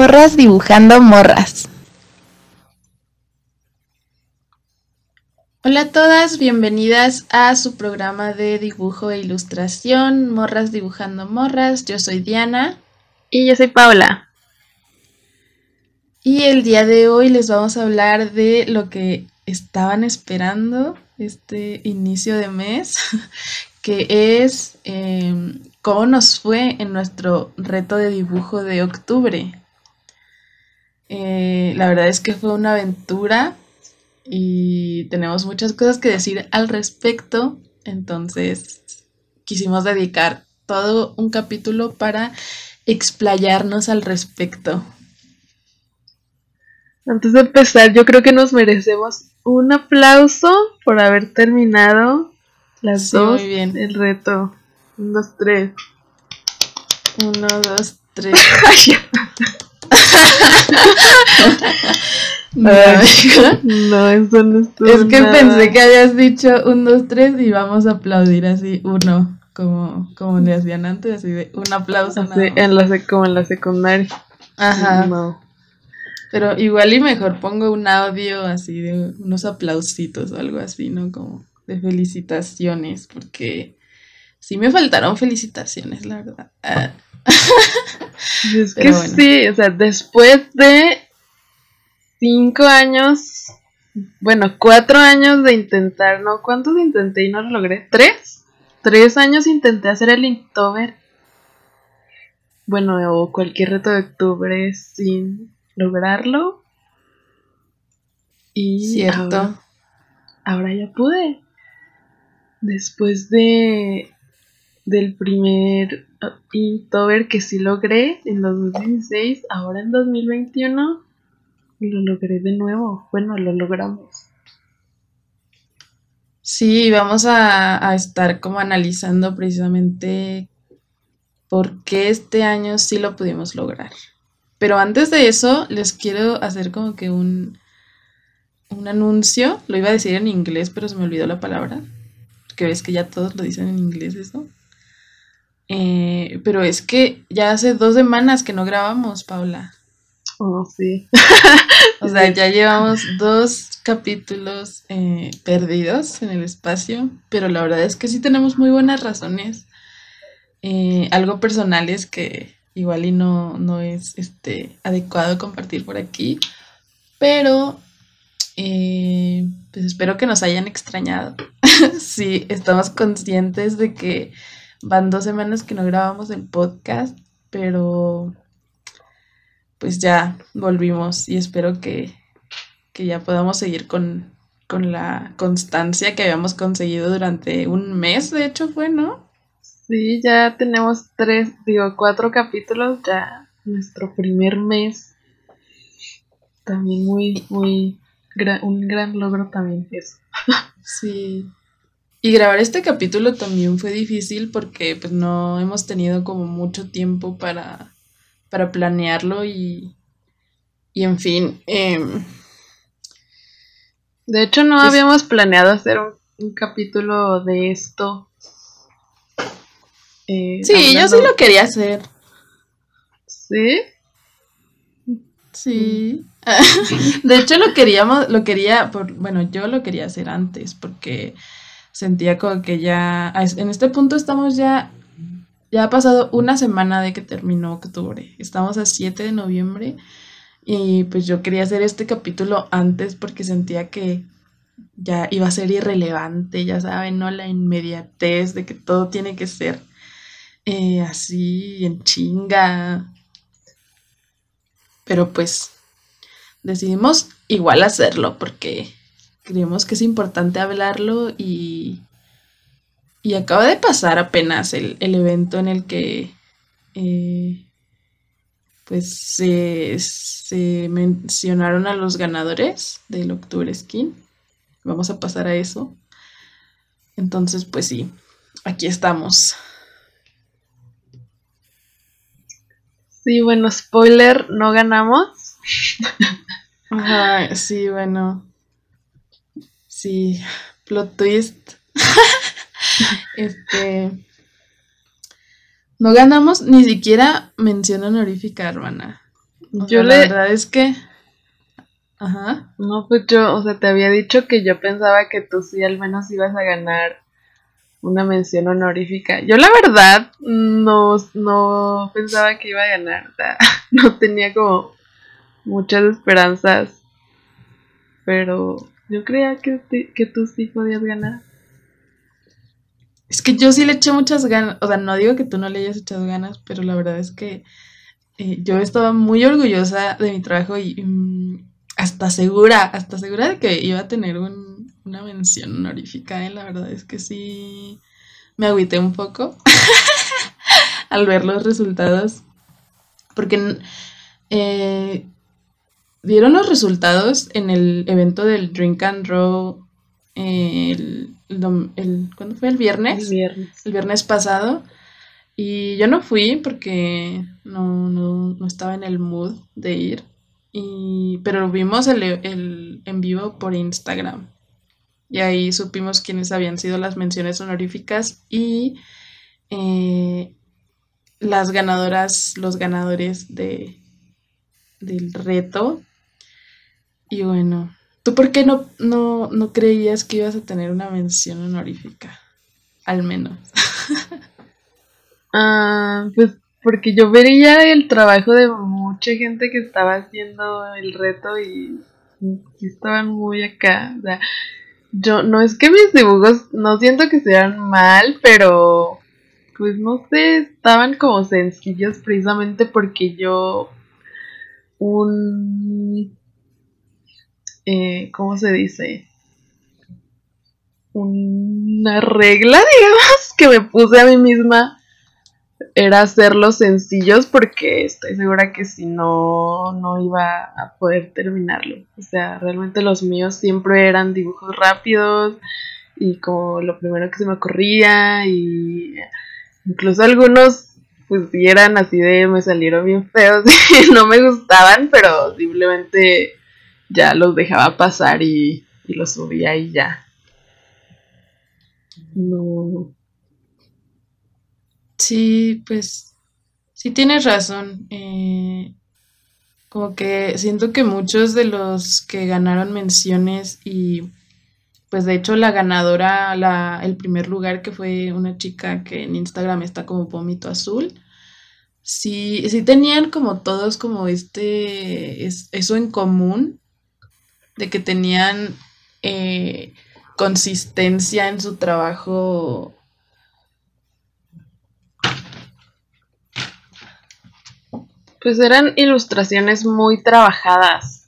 Morras dibujando morras. Hola a todas, bienvenidas a su programa de dibujo e ilustración, Morras dibujando morras. Yo soy Diana. Y yo soy Paula. Y el día de hoy les vamos a hablar de lo que estaban esperando este inicio de mes, que es em, cómo nos fue en nuestro reto de dibujo de octubre. Eh, la verdad es que fue una aventura y tenemos muchas cosas que decir al respecto, entonces quisimos dedicar todo un capítulo para explayarnos al respecto. Antes de empezar, yo creo que nos merecemos un aplauso por haber terminado las dos. bien. El reto. Un, dos, tres. Uno, dos, tres. no, no, eso no estuvo Es que pensé que habías dicho un, dos, tres y vamos a aplaudir así, uno, como, como le hacían antes, así de un aplauso. en la como en la secundaria. Ajá. No. Pero igual y mejor pongo un audio así de unos aplausitos o algo así, ¿no? Como de felicitaciones, porque sí me faltaron felicitaciones, la verdad. Ah. es que sí, o sea, después de cinco años, bueno, cuatro años de intentar, ¿no? ¿Cuántos intenté y no lo logré? ¿Tres? Tres años intenté hacer el Inktober. Bueno, o cualquier reto de octubre sin lograrlo. Y Cierto. Ahora, ya pude. Después de del primer Inktober que sí logré en 2016, ahora en 2021 lo logré de nuevo. Bueno, lo logramos. Sí, vamos a, a estar como analizando precisamente por qué este año sí lo pudimos lograr. Pero antes de eso, les quiero hacer como que un, un anuncio. Lo iba a decir en inglés, pero se me olvidó la palabra. Que ves que ya todos lo dicen en inglés eso. Eh, pero es que ya hace dos semanas que no grabamos, Paula. Oh, sí. o sea, ya llevamos dos capítulos eh, perdidos en el espacio, pero la verdad es que sí tenemos muy buenas razones. Eh, algo personales que igual y no, no es este, adecuado compartir por aquí, pero pues espero que nos hayan extrañado. sí, estamos conscientes de que van dos semanas que no grabamos el podcast, pero pues ya volvimos y espero que, que ya podamos seguir con, con la constancia que habíamos conseguido durante un mes, de hecho fue, ¿no? Sí, ya tenemos tres, digo, cuatro capítulos, ya nuestro primer mes. También muy, muy, un gran logro también eso. sí. Y grabar este capítulo también fue difícil porque pues no hemos tenido como mucho tiempo para, para planearlo y, y en fin. Em, de hecho no habíamos planeado hacer un capítulo de esto eh, sí, yo sí lo quería hacer. ¿Sí? Sí. de hecho lo queríamos, lo quería, por, bueno, yo lo quería hacer antes porque sentía como que ya, en este punto estamos ya, ya ha pasado una semana de que terminó octubre, estamos a 7 de noviembre y pues yo quería hacer este capítulo antes porque sentía que ya iba a ser irrelevante, ya saben, ¿no? La inmediatez de que todo tiene que ser eh, así en chinga. Pero pues decidimos igual hacerlo porque creemos que es importante hablarlo y, y acaba de pasar apenas el, evento en el que eh, pues se, se, mencionaron a los ganadores del Octubre Skin. Vamos a pasar a eso. Entonces, pues sí, aquí estamos. Sí, bueno, spoiler, no ganamos. Ajá, sí, bueno. Sí, plot twist. este. No ganamos ni siquiera mención honorífica, hermana. yo la verdad es que... Ajá. No, pues yo, o sea, te había dicho que yo pensaba que tú sí al menos ibas a ganar una mención honorífica. Yo la verdad no, no pensaba que iba a ganar, o sea, no tenía como muchas esperanzas, pero yo creía que, que tú sí podías ganar. Es que yo sí le eché muchas ganas, o sea, no digo que tú no le hayas echado ganas, pero la verdad es que eh, yo estaba muy orgullosa de mi trabajo y mm, hasta segura, hasta segura de que iba a tener una mención honorífica, ¿eh? la verdad es que sí me agüité un poco al ver los resultados, porque eh, dieron los resultados en el evento del Drink and Row el, el, ¿cuándo fue? El viernes. El viernes. El viernes pasado. Y yo no fui porque no, no, no estaba en el mood de ir. Y, pero vimos el, el, en vivo por Instagram. Y ahí supimos quiénes habían sido las menciones honoríficas y eh, las ganadoras, los ganadores de, del reto. Y bueno, ¿Tú por qué no, no, no creías que ibas a tener una mención honorífica? Al menos. ah, pues porque yo vería el trabajo de mucha gente que estaba haciendo el reto y, estaban muy acá. O sea, yo no es que mis dibujos no siento que sean mal, pero pues no sé, estaban como sencillos precisamente porque yo un eh, ¿cómo se dice? Una regla, digamos, que me puse a mí misma era hacerlos sencillos porque estoy segura que si no, no iba a poder terminarlo. O sea, realmente los míos siempre eran dibujos rápidos y como lo primero que se me ocurría y incluso algunos pues eran así de me salieron bien feos y no me gustaban, pero simplemente ya los dejaba pasar y, y los subía y ya. No. Sí, pues sí tienes razón. Eh, como que siento que muchos de los que ganaron menciones y pues de hecho la ganadora, la, el primer lugar que fue una chica que en Instagram está como vómito azul, sí, sí tenían como todos como este, eso en común, de que tenían eh, consistencia en su trabajo. Pues eran ilustraciones muy trabajadas.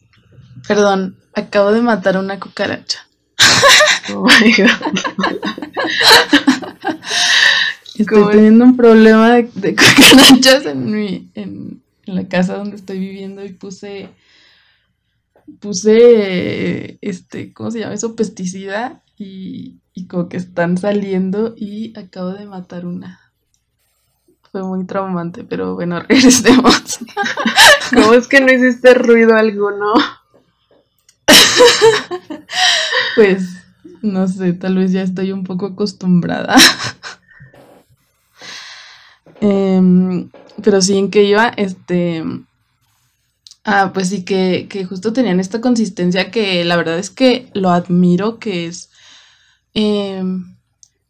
Perdón, acabo de matar una cucaracha. Oh estoy teniendo un problema de, cucarachas en, mi, en la casa donde estoy viviendo y puse puse, este, ¿cómo se llama eso? Pesticida y, y como que están saliendo y acabo de matar una. Fue muy traumante, pero bueno, regresemos. ¿Cómo es que no hiciste ruido alguno? pues, no sé, tal vez ya estoy un poco acostumbrada. Em, pero sí, en que iba, este, Ah, pues sí, que, que justo tenían esta consistencia que la verdad es que lo admiro, que es em,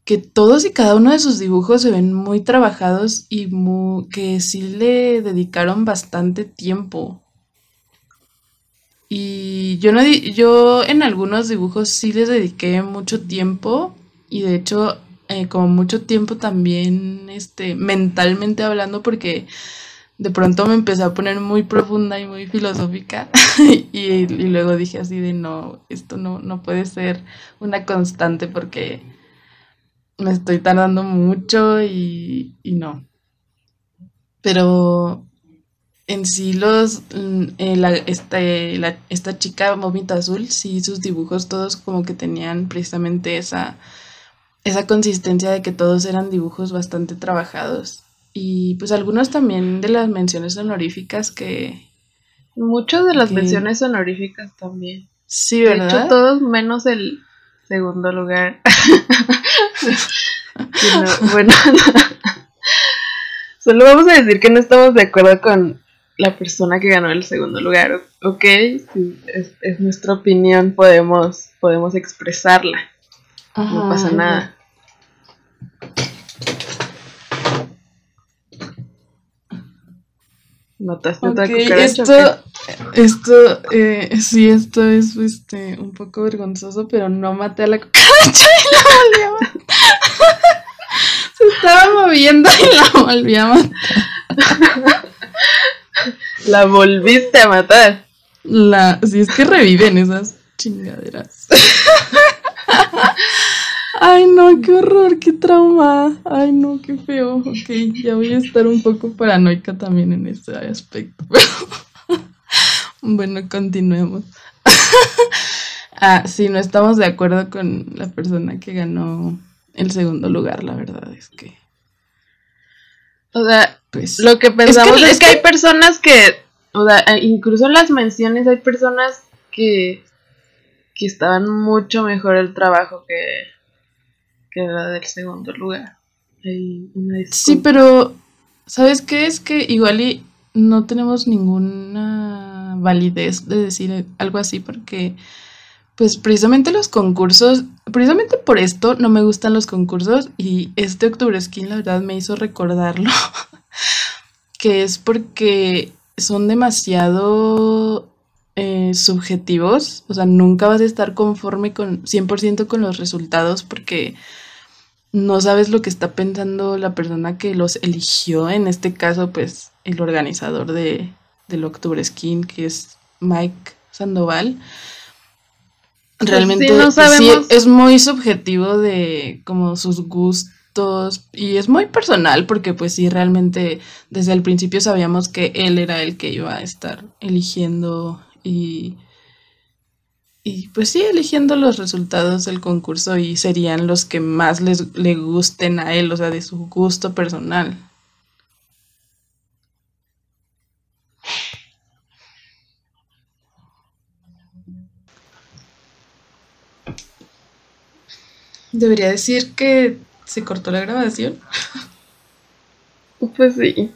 que todos y cada uno de sus dibujos se ven muy trabajados y que sí le dedicaron bastante tiempo. Y yo no yo en algunos dibujos sí les dediqué mucho tiempo y de hecho eh, como mucho tiempo también este mentalmente hablando porque de pronto me empecé a poner muy profunda y muy filosófica y, luego dije así de no, esto no, no puede ser una constante porque me estoy tardando mucho y, no. Pero en sí los mm, eh, este, esta chica vómita azul, sí sus dibujos todos como que tenían precisamente esa, esa consistencia de que todos eran dibujos bastante trabajados. Y pues algunos también de las menciones honoríficas que... Muchos de las menciones honoríficas también. Sí, ¿verdad? De hecho, todos menos el segundo lugar. bueno, solo vamos a decir que no estamos de acuerdo con la persona que ganó el segundo lugar. Ok, es, nuestra opinión, podemos, podemos expresarla. no pasa nada. ¿Notaste otra Esto, esto eh, sí, esto es este, un poco vergonzoso, pero no maté a la cucaracha y la volví a matar. Se estaba moviendo y la volví a matar. La volviste a matar. La, si es que reviven esas chingaderas. Ay, no, qué horror, qué trauma. Ay, no, qué feo. Ok, ya voy a estar un poco paranoica también en ese aspecto. bueno, continuemos. ah, sí, no estamos de acuerdo con la persona que ganó el segundo lugar, la verdad es que. O sea, pues. Lo que pensamos es que, hay personas que. O sea, incluso en las menciones hay personas que. que estaban mucho mejor el trabajo que que la del segundo lugar. sí, pero ¿sabes qué? Es que igual y no tenemos ninguna validez de decir algo así porque pues precisamente los concursos, precisamente por esto no me gustan los concursos y este Octubre Skin la verdad me hizo recordarlo, que es porque son demasiado eh, subjetivos, o sea, nunca vas a estar conforme con 100% con los resultados porque no sabes lo que está pensando la persona que los eligió, en este caso, pues el organizador de, del Octubre Skin, que es Mike Sandoval. Pues Realmente sí, es muy subjetivo de como sus gustos y es muy personal porque pues sí, realmente desde el principio sabíamos que él era el que iba a estar eligiendo y y pues sí, eligiendo los resultados del concurso y serían los que más les, le gusten a él, o sea, de su gusto personal. Debería decir que se cortó la grabación. Pues sí.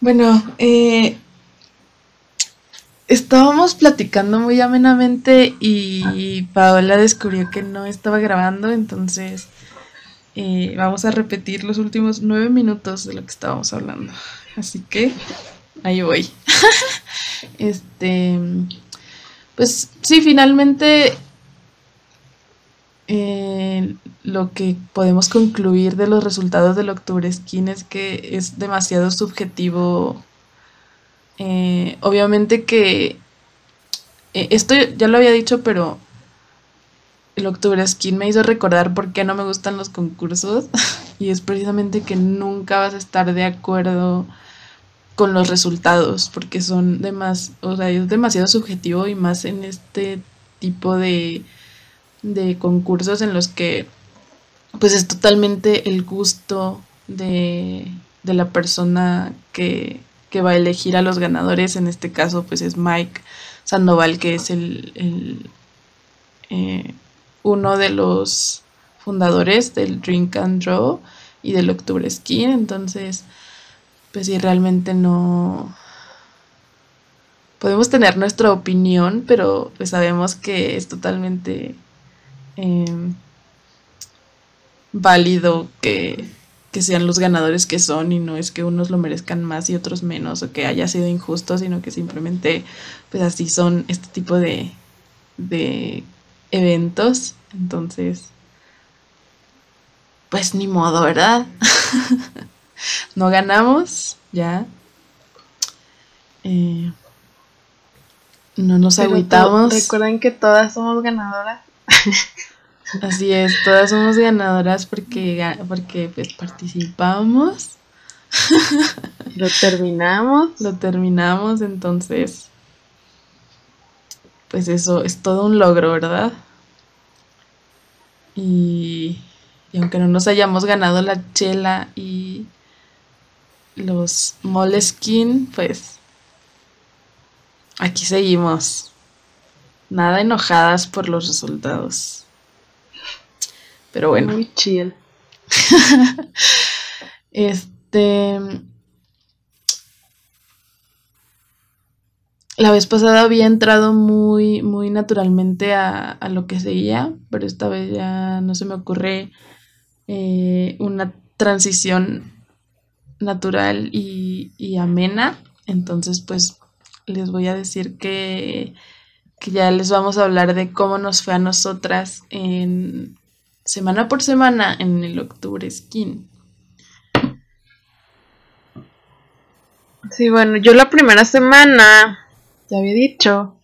Bueno, eh, estábamos platicando muy amenamente y Paola descubrió que no estaba grabando, entonces eh, vamos a repetir los últimos nueve minutos de lo que estábamos hablando. Así que ahí voy. este, pues sí, finalmente eh, lo que podemos concluir de los resultados del Octubre Skin es que es demasiado subjetivo eh, obviamente que eh, esto ya lo había dicho, pero el Octubre Skin me hizo recordar por qué no me gustan los concursos y es precisamente que nunca vas a estar de acuerdo con los resultados porque son demas, o sea, es demasiado subjetivo y más en este tipo de, de concursos en los que pues es totalmente el gusto de, de la persona que, que va a elegir a los ganadores. En este caso, pues es Mike Sandoval, que es el, eh, uno de los fundadores del Drink and Draw y del Octubre Skin. Entonces, pues sí, realmente no. Podemos tener nuestra opinión, pero pues sabemos que es totalmente em, válido que que sean los ganadores que son y no es que unos lo merezcan más y otros menos o que haya sido injusto, sino que simplemente pues así son este tipo de, de eventos. Entonces, pues ni modo, ¿verdad? no ganamos, ya. Eh, no nos agüitamos. Recuerden que todas somos ganadoras. Así es, todas somos ganadoras porque, porque pues participamos. Lo terminamos. Lo terminamos, entonces, pues eso es todo un logro, ¿verdad? Y, y aunque no nos hayamos ganado la chela y los moleskin, pues aquí seguimos. Nada enojadas por los resultados. Pero bueno. Muy chill. este. la vez pasada había entrado muy, muy naturalmente a, lo que seguía, pero esta vez ya no se me ocurre eh, una transición natural y, y, amena. Entonces, pues les voy a decir que, que ya les vamos a hablar de cómo nos fue a nosotras en semana por semana en el octubre skin. Sí, bueno, yo la primera semana ya había dicho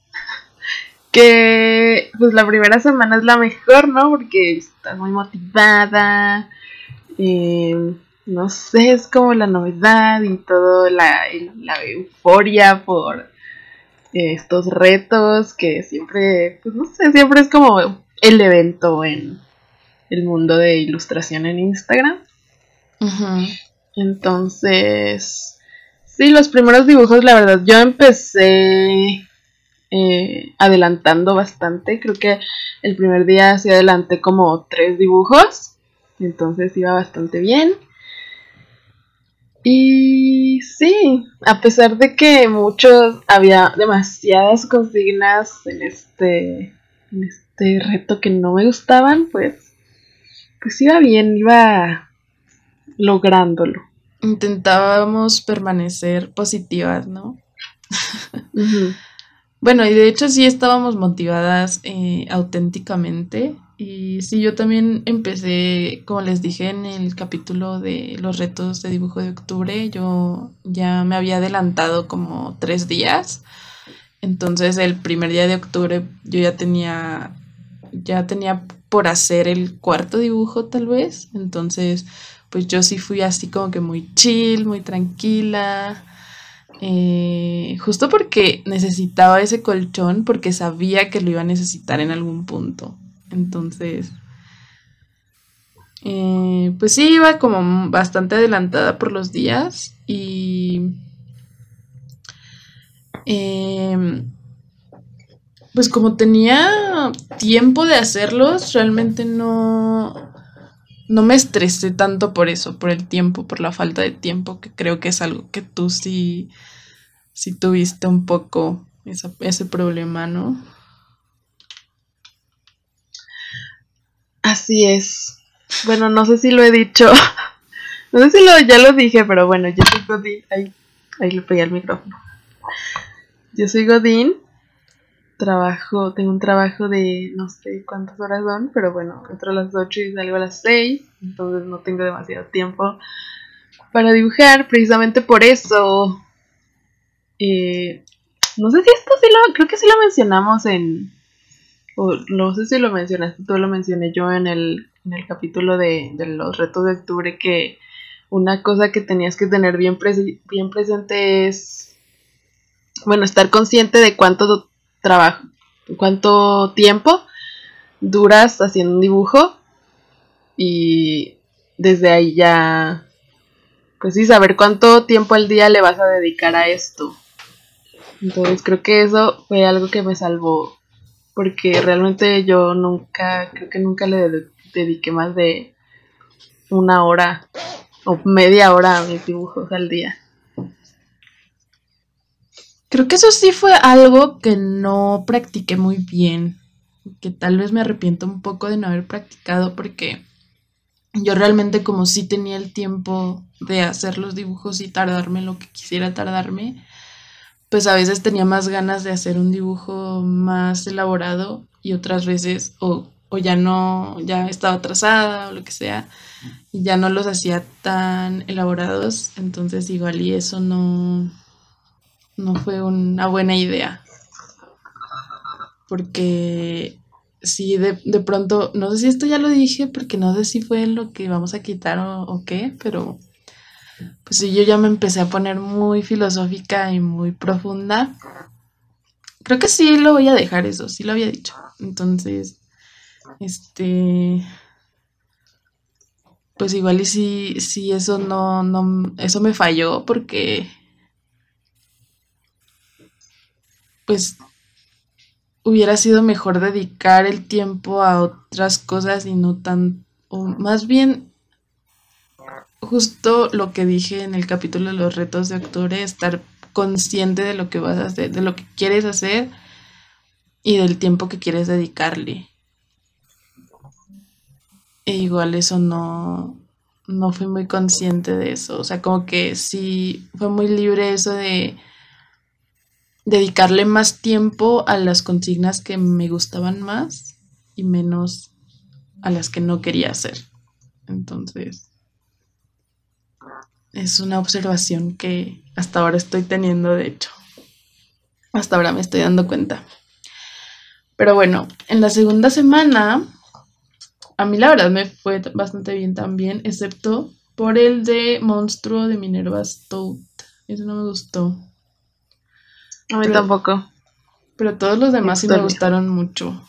que pues la primera semana es la mejor, ¿no? Porque estás muy motivada, eh, no sé, es como la novedad y todo, la, la euforia por eh, estos retos que siempre, pues no sé, siempre es como el evento en el mundo de ilustración en Instagram. Entonces, Sí, los primeros dibujos, la verdad, yo empecé eh, adelantando bastante. Creo que el primer día sí adelanté como tres dibujos. Entonces iba bastante bien. Y sí, a pesar de que muchos, había demasiadas consignas en este, en este reto que no me gustaban, pues, pues iba bien, iba lográndolo intentábamos permanecer positivas, ¿no? bueno, y de hecho sí estábamos motivadas eh, auténticamente. Y sí, yo también empecé, como les dije en el capítulo de los retos de dibujo de octubre, yo ya me había adelantado como tres días. Entonces el primer día de octubre yo ya tenía, ya tenía por hacer el cuarto dibujo tal vez. Entonces pues yo sí fui así como que muy chill, muy tranquila. Eh, justo porque necesitaba ese colchón, porque sabía que lo iba a necesitar en algún punto. Entonces, eh, pues sí, iba como bastante adelantada por los días y... Em, pues como tenía tiempo de hacerlos, realmente no, no me estresé tanto por eso, por el tiempo, por la falta de tiempo, que creo que es algo que tú sí, sí tuviste un poco ese problema, ¿no? Así es. Bueno, no sé si lo he dicho. No sé si lo, ya lo dije, pero bueno, yo soy Godín. Ahí, ahí le pegué al micrófono. Yo soy Godín trabajo, tengo un trabajo de no sé cuántas horas son, pero bueno, entro a las 8 y salgo a las 6, entonces no tengo demasiado tiempo para dibujar, precisamente por eso. Eh, no sé si esto sí lo, creo que sí lo mencionamos en, o no sé si lo mencionaste, tú lo mencioné yo en el, en el capítulo de, de los retos de octubre, que una cosa que tenías que tener bien, bien presente es, bueno, estar consciente de cuánto trabajo, cuánto tiempo duras haciendo un dibujo y desde ahí ya, pues sí, saber cuánto tiempo al día le vas a dedicar a esto. Entonces creo que eso fue algo que me salvó, porque realmente yo nunca, creo que nunca le dediqué más de una hora o media hora a mis dibujos al día. Creo que eso sí fue algo que no practiqué muy bien, que tal vez me arrepiento un poco de no haber practicado porque yo realmente como sí tenía el tiempo de hacer los dibujos y tardarme lo que quisiera tardarme, pues a veces tenía más ganas de hacer un dibujo más elaborado y otras veces o, o ya no, ya estaba atrasada o lo que sea y ya no los hacía tan elaborados, entonces igual y eso no no fue una buena idea. Porque si de, pronto, no sé si esto ya lo dije, porque no sé si fue lo que vamos a quitar o, qué, pero pues si yo ya me empecé a poner muy filosófica y muy profunda. Creo que sí lo voy a dejar eso, sí lo había dicho. Entonces, este pues igual y si, si eso no, no, eso me falló porque pues hubiera sido mejor dedicar el tiempo a otras cosas y no tan, o más bien justo lo que dije en el capítulo de los retos de octubre, estar consciente de lo que vas a hacer, de lo que quieres hacer y del tiempo que quieres dedicarle. E igual eso no, no fui muy consciente de eso. O sea, como que sí fue muy libre eso de dedicarle más tiempo a las consignas que me gustaban más y menos a las que no quería hacer. Entonces, es una observación que hasta ahora estoy teniendo, de hecho. Hasta ahora me estoy dando cuenta. Pero bueno, en la segunda semana, a mí la verdad me fue bastante bien también, excepto por el de Monstruo de Minerva Stout. Eso no me gustó. A mí tampoco. Pero todos los demás sí me gustaron mucho.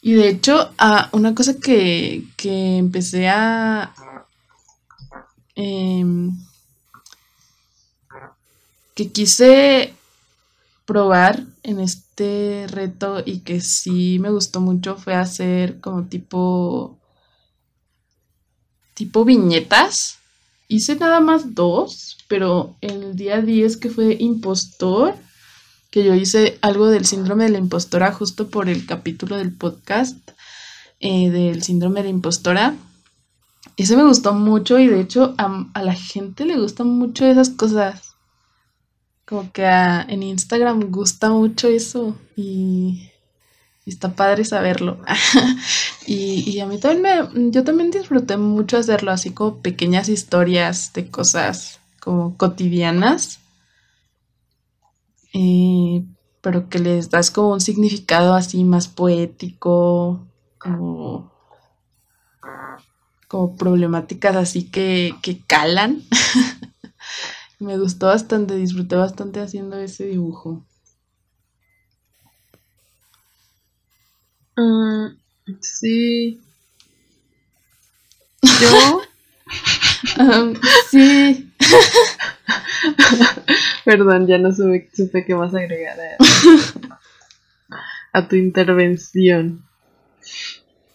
Y de hecho, ah, una cosa que, que empecé a... Em, que quise probar en este reto y que sí me gustó mucho fue hacer como tipo tipo viñetas. Hice nada más dos, pero el día 10 que fue impostor, que yo hice algo del síndrome de la impostora justo por el capítulo del podcast eh, del síndrome de la impostora. Ese me gustó mucho y de hecho a, a la gente le gustan mucho esas cosas como que en Instagram gusta mucho eso y, está padre saberlo. y, a mí también me, yo también disfruté mucho hacerlo, así como pequeñas historias de cosas como cotidianas, pero que les das como un significado así más poético, como, como problemáticas así que, que calan. Me gustó bastante, disfruté bastante haciendo ese dibujo. Mm, sí. Yo. sí. Perdón, ya no supe, supe qué más agregar a tu intervención.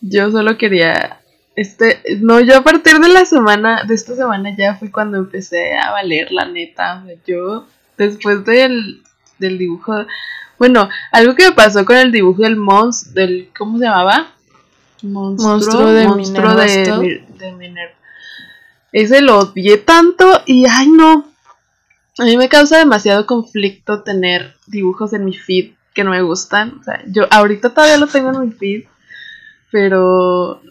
Yo solo quería este, no, yo a partir de la semana, de esta semana ya fue cuando empecé a valer, la neta. yo, después del, del dibujo, bueno, algo que me pasó con el dibujo del monstruo, del, ¿cómo se llamaba? Monstruo, de, monstruo de, de Minerva. Ese lo odié tanto y, ay no, a mí me causa demasiado conflicto tener dibujos en mi feed que no me gustan. O sea, yo ahorita todavía lo tengo en mi feed, pero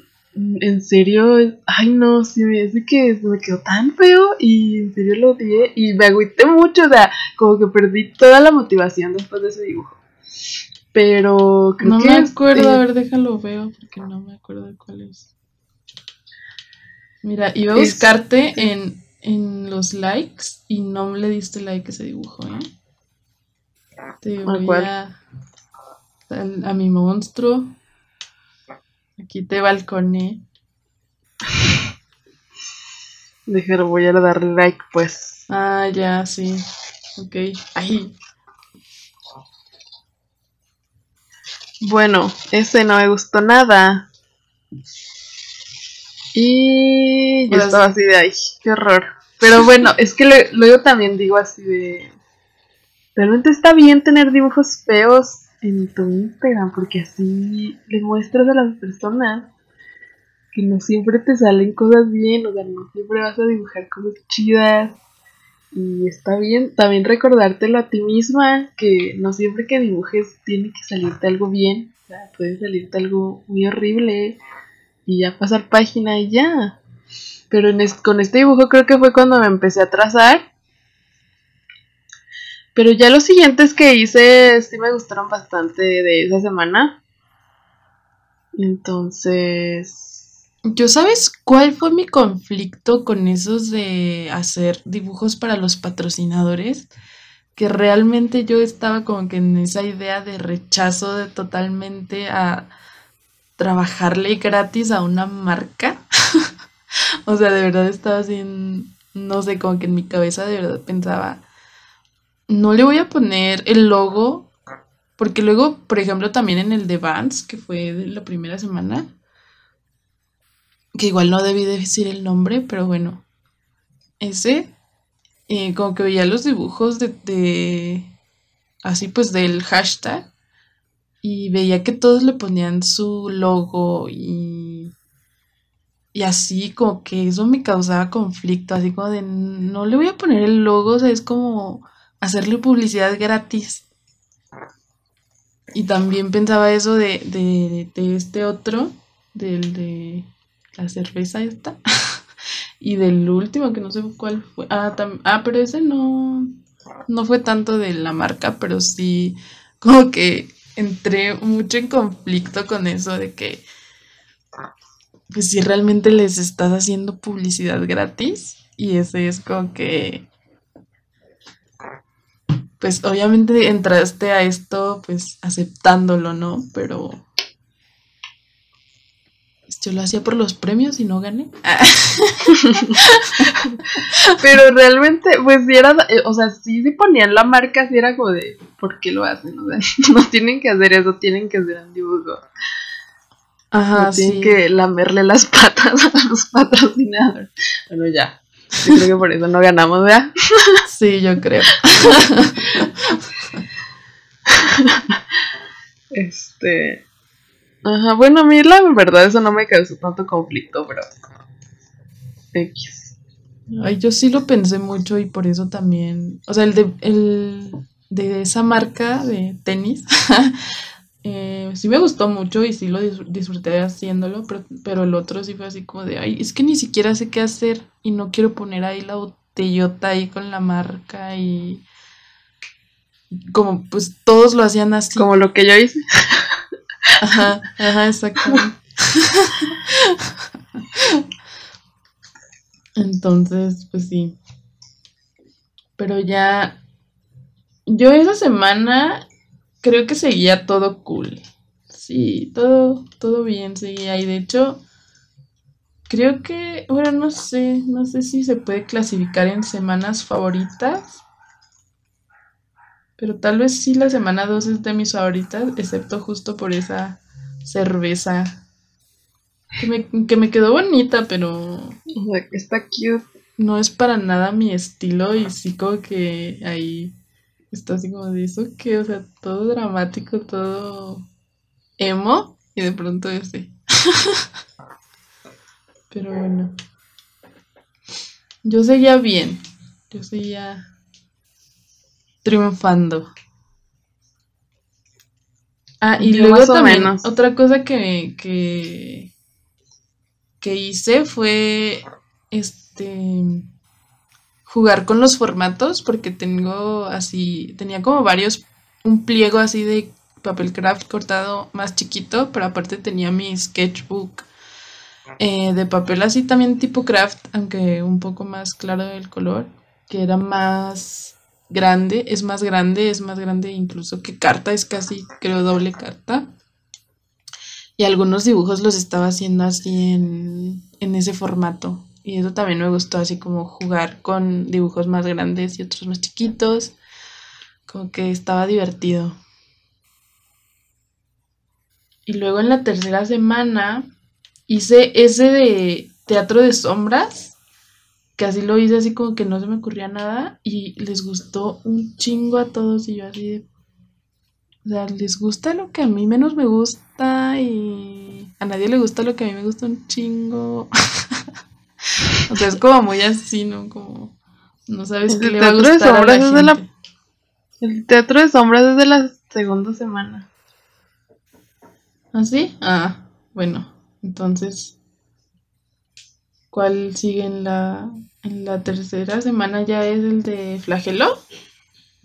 en serio, ay no, sí me dice que me quedó tan feo y en serio lo odié y me agüité mucho, o sea, como que perdí toda la motivación después de ese dibujo. Pero creo no me acuerdo, a ver, déjalo veo porque no me acuerdo de cuál es. Mira, iba a buscarte en, en los likes y no le diste like a ese dibujo, ¿eh? Te voy a, a mi monstruo Aquí te balconé. Déjalo, voy a darle like, pues. Ah, ya, sí. Ok. Ahí. Bueno, ese no me gustó nada. Y yo pues estaba así de ay, qué horror. Pero bueno, es que luego también digo así de. Realmente está bien tener dibujos feos en tu Instagram, porque así le muestras a las personas que no siempre te salen cosas bien, o sea, no siempre vas a dibujar cosas chidas. Y está bien también recordártelo a ti misma, que no siempre que dibujes tiene que salirte algo bien, o sea, puede salirte algo muy horrible y ya pasar página y ya. Pero con este dibujo creo que fue cuando me empecé a trazar pero ya los siguientes que hice sí me gustaron bastante de esa semana. Entonces... ¿Yo sabes cuál fue mi conflicto con esos de hacer dibujos para los patrocinadores? Que realmente yo estaba como que en esa idea de rechazo de totalmente a trabajarle gratis a una marca. o sea, de verdad estaba así, no sé, como que en mi cabeza de verdad pensaba, no le voy a poner el logo, porque luego, por ejemplo, también en el de Vans, que fue de la primera semana, que igual no debí decir el nombre, pero bueno, ese, eh, como que veía los dibujos de, de, así pues del hashtag y veía que todos le ponían su logo y, y así como que eso me causaba conflicto, así como de no le voy a poner el logo, o sea, es como hacerle publicidad gratis. Y también pensaba eso de, de, de este otro, del de la cerveza esta. y del último, que no sé cuál fue. Ah, ah, pero ese no, no fue tanto de la marca, pero sí como que entré mucho en conflicto con eso de que, pues si realmente les estás haciendo publicidad gratis y ese es como que, pues obviamente entraste a esto pues aceptándolo, ¿no? Pero yo lo hacía por los premios y no gané. Pero realmente, pues si era, o sea, sí, sí ponían la marca, si era como de, ¿por qué lo hacen? O sea, no tienen que hacer eso, tienen que hacer un dibujo. Ajá, tienen que lamerle las patas a los patrocinadores. Bueno, ya. Yo creo que por eso no ganamos, ¿verdad? Sí, yo creo. este. Ajá, bueno, a mí la verdad eso no me causó tanto conflicto, pero. X. Ay, yo sí lo pensé mucho y por eso también. O sea, el de, el de esa marca de tenis. eh, sí me gustó mucho y sí lo disfruté haciéndolo, pero, pero el otro sí fue así como de, ay, es que ni siquiera sé qué hacer y no quiero poner ahí la botellota ahí con la marca y como pues todos lo hacían así. Como lo que yo hice. Ajá, ajá, exactamente. Entonces, pues sí. Pero ya. Yo esa semana creo que seguía todo cool. Sí, todo, todo bien seguía. Y de hecho, creo que, bueno, no sé, no sé si se puede clasificar en semanas favoritas. Pero tal vez sí la semana 2 es de mis favoritas, excepto justo por esa cerveza. Que me, que me quedó bonita, pero... Está cute. No es para nada mi estilo y sí como que ahí está así como de eso que, o sea, todo dramático, todo emo y de pronto ese. pero bueno. Yo seguía bien. Yo seguía triunfando. Ah, y luego también otra cosa que, que, que hice fue este jugar con los formatos porque tengo así, tenía como varios, un pliego así de papel craft cortado más chiquito, pero aparte tenía mi sketchbook eh, de papel así también tipo craft, aunque un poco más claro el color, que era más grande, es más grande, es más grande incluso que carta, es casi creo doble carta. Y algunos dibujos los estaba haciendo así en, en ese formato. Y eso también me gustó, así como jugar con dibujos más grandes y otros más chiquitos. Como que estaba divertido. Y luego en la tercera semana hice ese de teatro de sombras que así lo hice así como que no se me ocurría nada y les gustó un chingo a todos y yo así de... O sea, les gusta lo que a mí menos me gusta y a nadie le gusta lo que a mí me gusta un chingo. o sea, es como muy así, ¿no? Como no sabes qué le va a gustar a la gente. de la... El teatro de sombras es de la segunda semana. ¿Ah, sí? Ah, bueno, entonces ¿Cuál sigue en la, en la tercera semana? ¿Ya es el de flagelo?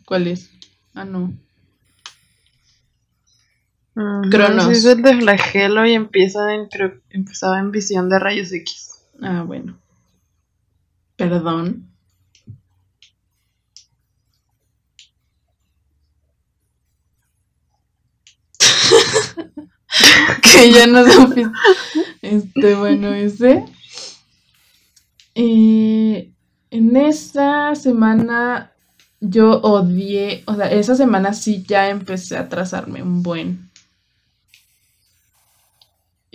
¿Cuál es? Ah, no. Cronos. es el de flagelo y empieza en, creo, empezaba en visión de rayos X. Ah, bueno. Perdón. que ya no sé. Este, bueno, ese. Eh, en esa semana yo odié, o sea, esa semana sí ya empecé a trazarme un buen.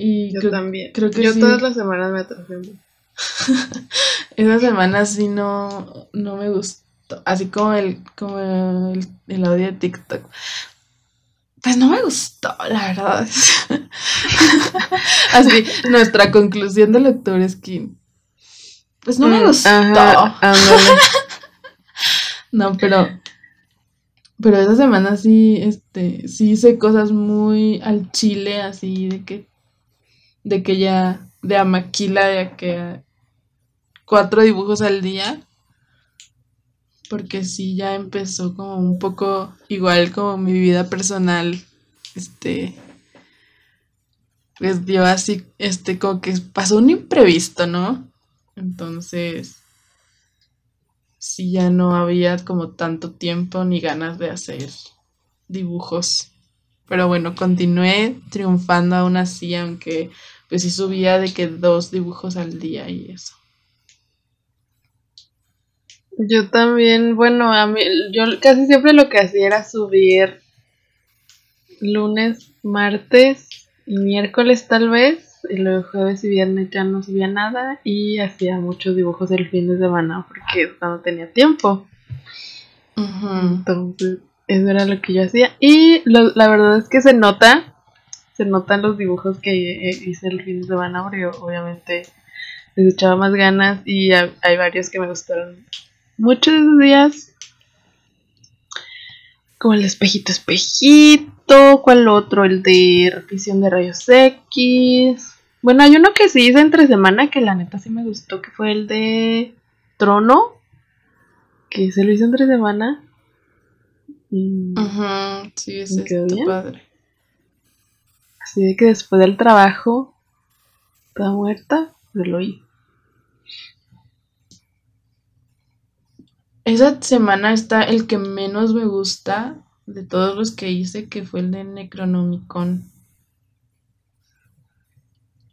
Y yo también. Creo que yo todas las semanas me atrasé. Esa semana sí no, no me gustó. Así como el, como el, el audio de TikTok. Pues no me gustó, la verdad. Así, nuestra conclusión del lector es que. Pues no me mm, gustó. no, pero. Pero esa semana sí, este, sí hice cosas muy al chile, así de que. De que ya. De amaquila, de que. Cuatro dibujos al día porque sí ya empezó como un poco igual como mi vida personal, este, pues dio así, este, como que pasó un imprevisto, ¿no? Entonces, sí ya no había como tanto tiempo ni ganas de hacer dibujos. Pero bueno, continué triunfando aún así, aunque pues sí subía de que dos dibujos al día y eso. Yo también, bueno, a mí, yo casi siempre lo que hacía era subir lunes, martes y miércoles tal vez, y luego jueves y viernes ya no subía nada y hacía muchos dibujos el fin de semana porque no tenía tiempo. Entonces, eso era lo que yo hacía. Y la verdad es que se nota, se notan los dibujos que hice el fin de semana porque obviamente les echaba más ganas y hay varios que me gustaron muchos días. Como el espejito, espejito. ¿Cuál otro? El de repetición de rayos X. Bueno, hay uno que sí hice entre semana que la neta sí me gustó, que fue el de Trono. Que se lo hice entre semana. Ajá, sí, ese quedó bien. padre. Así de que después del trabajo, toda muerta, se lo hice. Esa semana está el que menos me gusta de todos los que hice, que fue el de Necronomicon.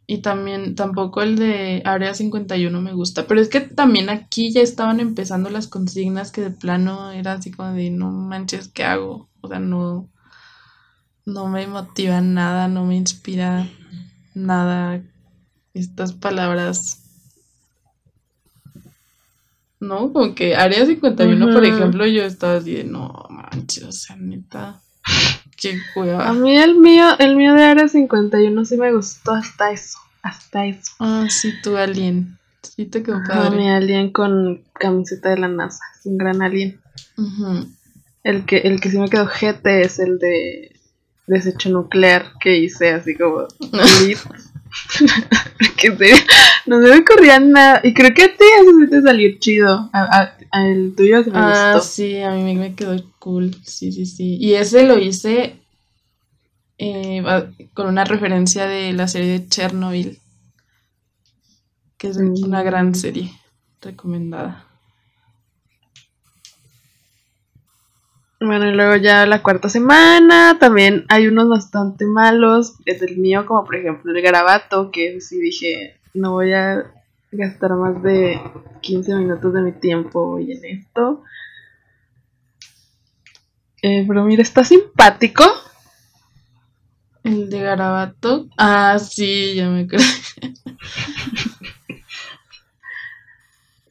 Y también tampoco el de Área 51 me gusta. Pero es que también aquí ya estaban empezando las consignas que de plano era así como de no manches, ¿qué hago? O sea, no, no me motiva nada, no me inspira nada estas palabras ¿no? Como que Área 51, por ejemplo, yo estaba así de, no manches, o sea, neta, qué cueva. A mí el mío, el mío de Área 51 sí me gustó hasta eso, hasta eso. Ah, sí, tu alien, sí te quedó padre. mi alien con camiseta de la NASA, es un gran alien. El que, el que sí me quedó GT es el de desecho nuclear que hice así como que no se me ocurría nada. Y creo que a ti eso te salió chido. A, el tuyo se me ah, sí, a mí me quedó cool. Sí, sí, sí. Y ese lo hice eh, con una referencia de la serie de Chernobyl. Que es una gran mm. serie recomendada. Bueno, y luego ya la cuarta semana, también hay unos bastante malos, es el mío, como por ejemplo el garabato, que sí dije, no voy a gastar más de 15 minutos de mi tiempo hoy en esto. Eh, pero mira, está simpático. El de garabato. Ah, sí, ya me acuerdo.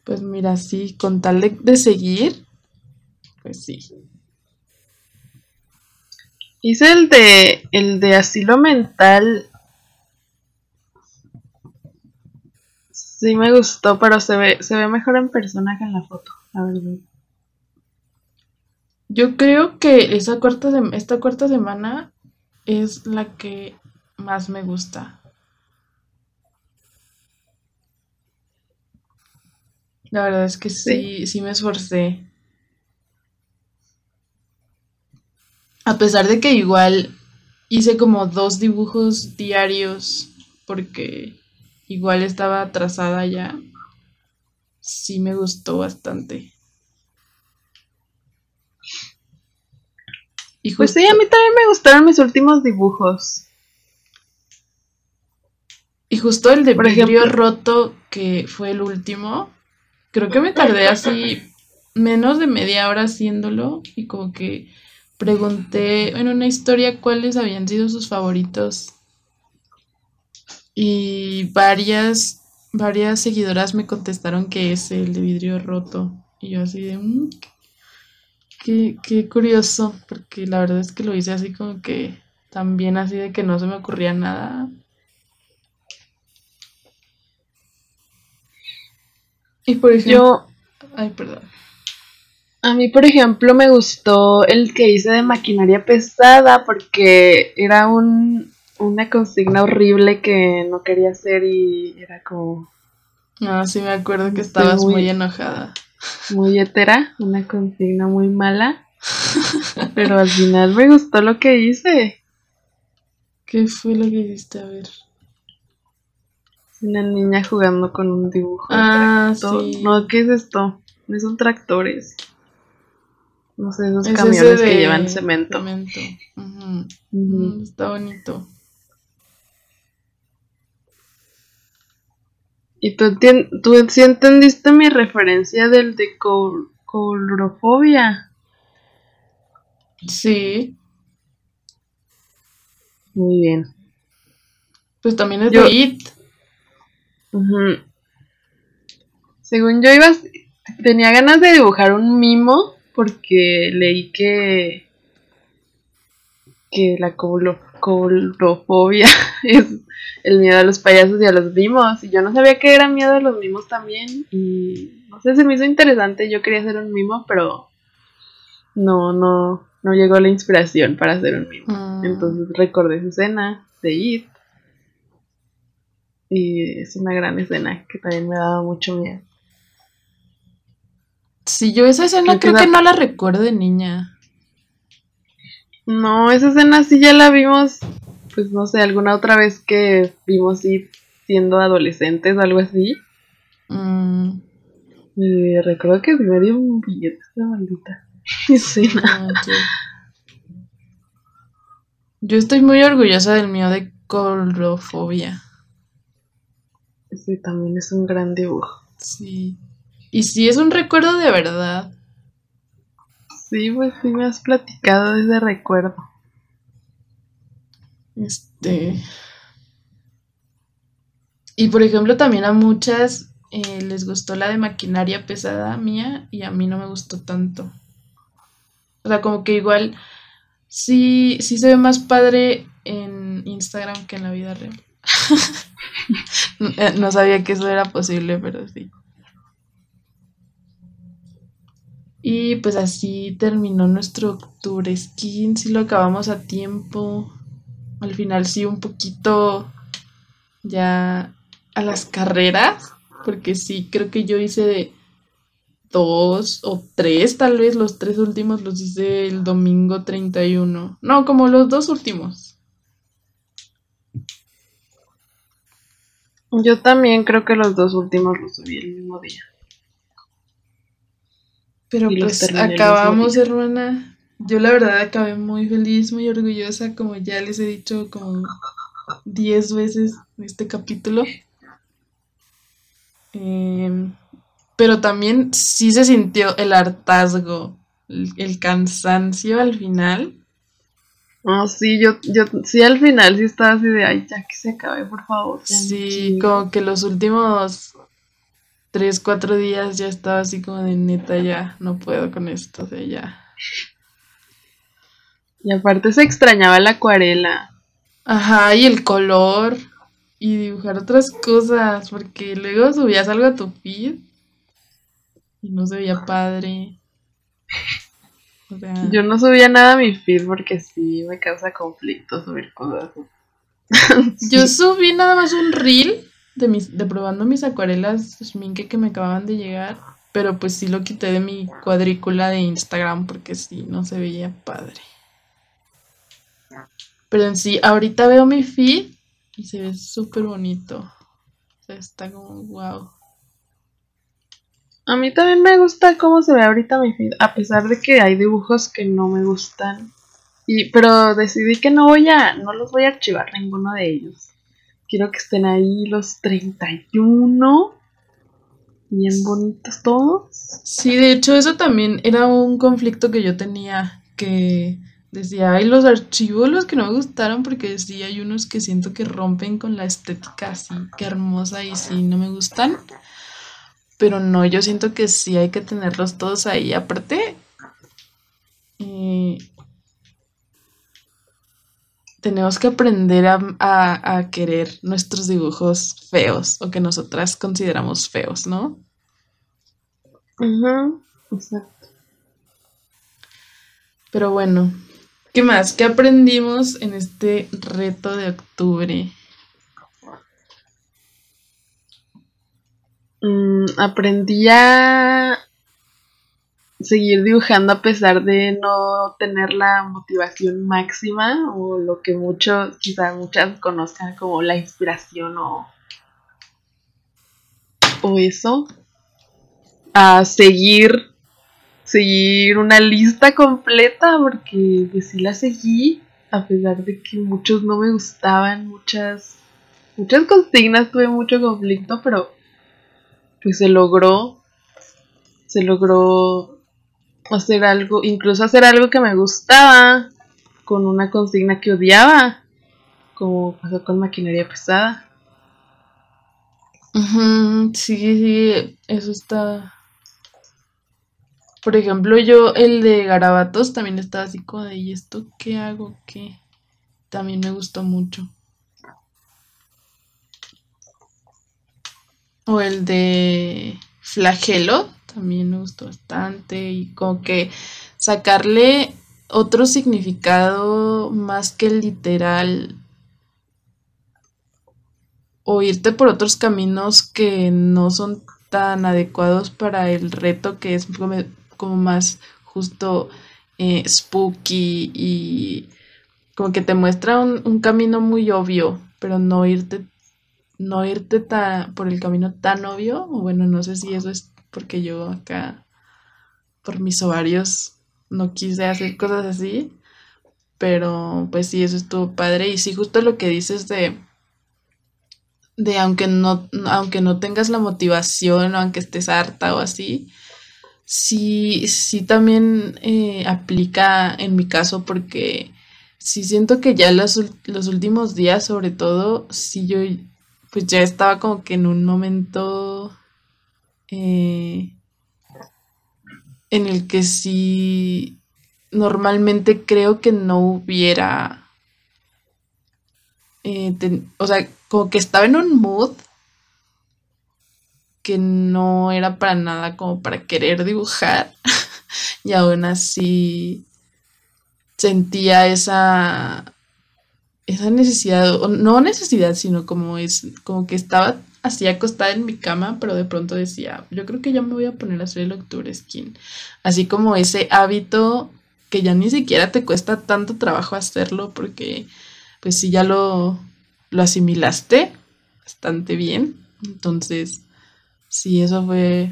pues mira, sí, con tal de seguir, pues sí. Hice el de el de asilo mental. Sí me gustó, pero se ve, se ve mejor en persona que en la foto, la verdad. Yo creo que esa cuarta esta cuarta semana es la que más me gusta. La verdad es que sí, sí me esforcé. A pesar de que igual hice como dos dibujos diarios porque igual estaba atrasada ya, sí me gustó bastante. Y Pues sí, a mí también me gustaron mis últimos dibujos. Y justo el de Por ejemplo, roto, que fue el último, creo que me tardé así menos de media hora haciéndolo y como que pregunté en una historia cuáles habían sido sus favoritos y varias varias seguidoras me contestaron que es el de vidrio roto. Y yo así de... Mm, qué, qué curioso, porque la verdad es que lo hice así como que también así de que no se me ocurría nada. Y por ejemplo... Ay, perdón. A mí, por ejemplo, me gustó el que hice de maquinaria pesada porque era un, una consigna horrible que no quería hacer y era como... No, sí me acuerdo que estabas muy, enojada. Muy hetera, una consigna muy mala. pero al final me gustó lo que hice. ¿Qué fue lo que hiciste? A ver. Una niña jugando con un dibujo. Ah, sí. No, ¿qué es esto? No son tractores. No sé, esos camiones que llevan cemento. cemento. Mm, está bonito. ¿Y tú, tú sí entendiste mi referencia del de colorofobia? Sí. Muy bien. Pues también es de IT. Según yo iba, tenía ganas de dibujar un mimo porque leí que que la colofobia es el miedo a los payasos y a los mimos. Y yo no sabía que era miedo a los mimos también. Y no sé, se me hizo interesante. Yo quería hacer un mimo, pero no, no, no llegó la inspiración para hacer un mimo. Ah. Entonces recordé esa escena de It. Y es una gran escena que también me daba mucho miedo. Sí, yo esa escena creo que no la recuerdo de niña. No, esa escena sí ya la vimos, pues no sé, alguna otra vez que vimos It siendo adolescentes o algo así. Mm. Y recuerdo que me dio un billete esa maldita escena. Ah, yo estoy muy orgullosa del mío de colofobia. Sí, también es un gran dibujo. Sí. Y sí, es un recuerdo de verdad. Sí, pues sí me has platicado de ese recuerdo. Este. Y por ejemplo, también a muchas eh, les gustó la de maquinaria pesada mía y a mí no me gustó tanto. O sea, como que igual sí, sí se ve más padre en Instagram que en la vida real. Eh, no sabía que eso era posible, pero sí. Y pues así terminó nuestro octubre skin, si lo acabamos a tiempo. Al final sí un poquito ya a las carreras, porque sí, creo que yo hice dos o tres, tal vez los tres últimos los hice el domingo 31. No, como los dos últimos. Yo también creo que los dos últimos los subí el mismo día. Pero pues acabamos, hermana. Yo la verdad acabé muy feliz, muy orgullosa, como ya les he dicho como 10 veces en este capítulo. Em, pero también sí se sintió el hartazgo, el, cansancio al final. Oh, sí, yo, yo, sí, al final sí estaba así de, ay, ya que se acabe, por favor. Sí, como que los últimos tres, cuatro días ya estaba así como de neta, ya no puedo con esto, o sea, ya. Y aparte se extrañaba la acuarela. Ajá, y el color. Y dibujar otras cosas, porque luego subías algo a tu feed y no se veía padre. Yo no subía nada a mi feed porque sí me causa conflicto subir cosas. Yo subí nada más un reel de, mis, de probando mis acuarelas Schminke que me acababan de llegar. Pero pues sí lo quité de mi cuadrícula de Instagram porque sí, no se veía padre. Pero en sí, ahorita veo mi feed y se ve súper bonito. Está como wow. A mí también me gusta cómo se ve ahorita mi feed, a pesar de que hay dibujos que no me gustan. Y, pero decidí que no voy a, no los voy a archivar ninguno de ellos. Quiero que estén ahí los 31. Bien bonitos todos. Sí, de hecho eso también era un conflicto que yo tenía, que Decía, hay los archivos los que no me gustaron porque sí hay unos que siento que rompen con la estética así, que hermosa y sí no me gustan. Pero no, yo siento que sí hay que tenerlos todos ahí. Aparte, eh, tenemos que aprender a, querer nuestros dibujos feos o que nosotras consideramos feos, ¿no? exacto. Pero bueno, ¿qué más? ¿Qué aprendimos en este reto de octubre? Mm, aprendí a seguir dibujando a pesar de no tener la motivación máxima o lo que muchos, quizás muchas conozcan como la inspiración o, o eso. A seguir, seguir una lista completa porque pues sí la seguí a pesar de que muchos no me gustaban, muchas, muchas consignas, tuve mucho conflicto, pero pues se logró, se logró hacer algo, incluso hacer algo que me gustaba con una consigna que odiaba, como pasó con maquinaria pesada. sí, sí, eso está. Por ejemplo, yo el de garabatos también estaba así como ¿y esto qué hago? ¿Qué? También me gustó mucho. O el de flagelo, también me gustó bastante. Y como que sacarle otro significado más que literal. O irte por otros caminos que no son tan adecuados para el reto, que es como, más justo eh, spooky y como que te muestra un, un camino muy obvio, pero no irte no irte por el camino tan obvio, bueno, no sé si eso es porque yo acá, por mis ovarios, no quise hacer cosas así, pero pues sí, eso estuvo padre, y sí, justo lo que dices de, de aunque no, aunque no tengas la motivación, o aunque estés harta o así, sí, sí también eh, aplica en mi caso porque sí siento que ya los, los últimos días, sobre todo, sí yo pues ya estaba como que en un momento eh, en el que sí normalmente creo que no hubiera, eh, o sea, como que estaba en un mood que no era para nada como para querer dibujar y aún así sentía esa esa necesidad, no necesidad, sino como es, como que estaba así acostada en mi cama, pero de pronto decía, yo creo que ya me voy a poner a hacer el Octubre Skin. Así como ese hábito que ya ni siquiera te cuesta tanto trabajo hacerlo, porque pues si ya lo, lo asimilaste bastante bien. Entonces, sí, eso fue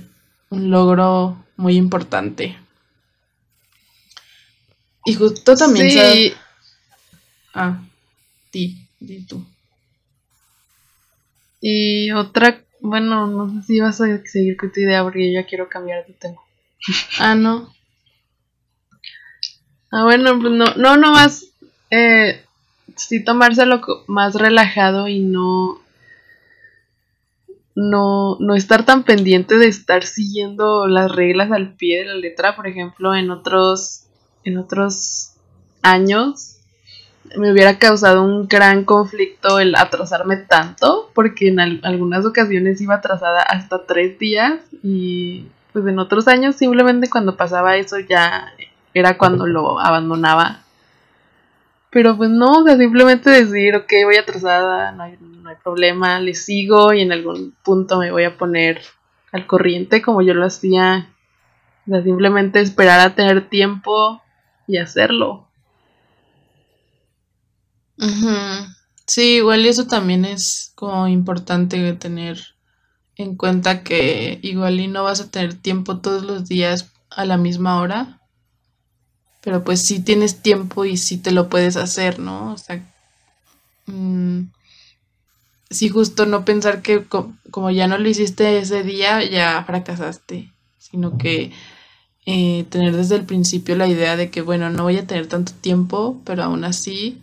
un logro muy importante. Y justo también... Sí. Ah di, tú. Y otra, bueno, no sé si vas a seguir con tu idea porque yo ya quiero cambiar de tema. ah, no. Ah, bueno, pues no, no, no más, eh, sí tomárselo más relajado y no, no, no estar tan pendiente de estar siguiendo las reglas al pie de la letra, por ejemplo, en otros, en otros años me hubiera causado un gran conflicto el atrasarme tanto, porque en algunas ocasiones iba atrasada hasta tres días y pues en otros años simplemente cuando pasaba eso ya era cuando lo abandonaba. Pero pues no, o sea, simplemente decir, ok, voy atrasada, no hay, no hay problema, le sigo y en algún punto me voy a poner al corriente como yo lo hacía. O sea, simplemente esperar a tener tiempo y hacerlo. Sí, igual eso también es como importante tener en cuenta que igual y no vas a tener tiempo todos los días a la misma hora, pero pues sí tienes tiempo y sí te lo puedes hacer, ¿no? O sea, mm, sí justo no pensar que como ya no lo hiciste ese día, ya fracasaste, sino que eh, tener desde el principio la idea de que, bueno, no voy a tener tanto tiempo, pero aún así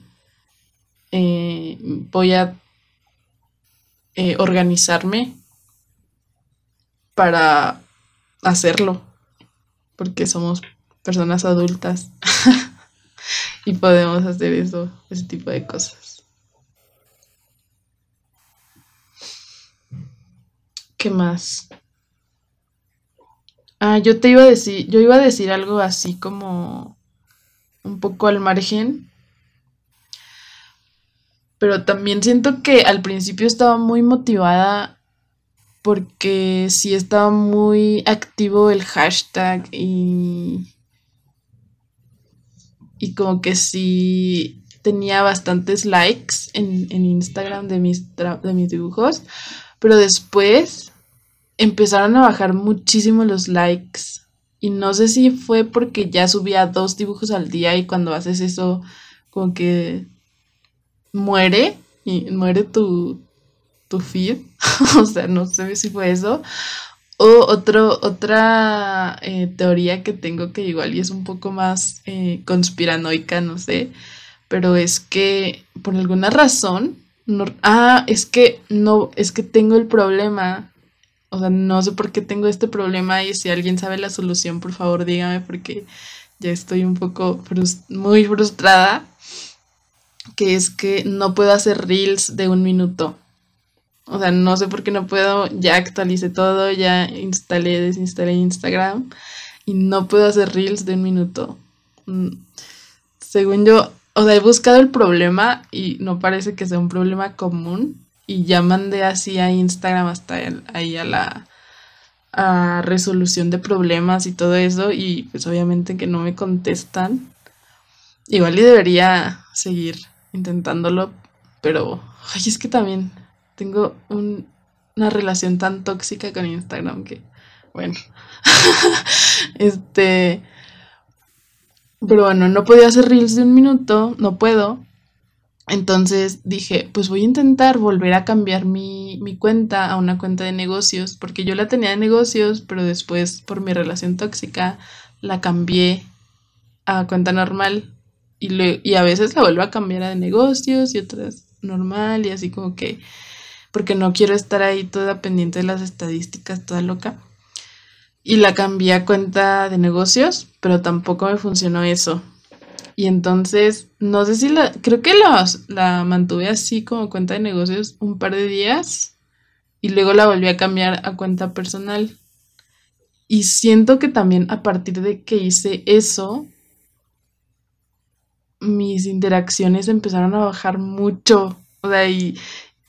eh, voy a eh, organizarme para hacerlo, porque somos personas adultas y podemos hacer eso, ese tipo de cosas. ¿Qué más? Ah, yo te iba a decir, yo iba a decir algo así como un poco al margen. Pero también siento que al principio estaba muy motivada porque sí estaba muy activo el hashtag y, y como que sí tenía bastantes likes en, en Instagram de mis, de mis dibujos. Pero después empezaron a bajar muchísimo los likes. Y no sé si fue porque ya subía dos dibujos al día y cuando haces eso, como que muere y muere tu, tu feed. o sea, no sé si fue eso. O otro, otra eh, teoría que tengo que igual y es un poco más eh, conspiranoica, no sé. Pero es que por alguna razón. No, ah, es que no, es que tengo el problema o sea, no sé por qué tengo este problema y si alguien sabe la solución, por favor dígame porque ya estoy un poco muy frustrada. Que es que no puedo hacer reels de un minuto. O sea, no sé por qué no puedo. Ya actualicé todo, ya instalé, desinstalé Instagram y no puedo hacer reels de un minuto. Mm, según yo, o sea, he buscado el problema y no parece que sea un problema común y ya mandé así a Instagram hasta ahí a la resolución de problemas y todo eso y pues obviamente que no me contestan. Igual y debería seguir intentándolo, pero ay, es que también tengo una relación tan tóxica con Instagram que, bueno, este, pero bueno, no podía hacer reels de un minuto, no puedo, entonces dije, pues voy a intentar volver a cambiar mi, cuenta a una cuenta de negocios, porque yo la tenía de negocios, pero después por mi relación tóxica la cambié a cuenta normal y, a veces la vuelvo a cambiar a de negocios y otras normal y así como que, porque no quiero estar ahí toda pendiente de las estadísticas, toda loca. Y la cambié a cuenta de negocios, pero tampoco me funcionó eso. Y entonces, no sé si la, creo que los, la mantuve así como cuenta de negocios un par de días y luego la volví a cambiar a cuenta personal. Y siento que también a partir de que hice eso, mis interacciones empezaron a bajar mucho. O sea, y,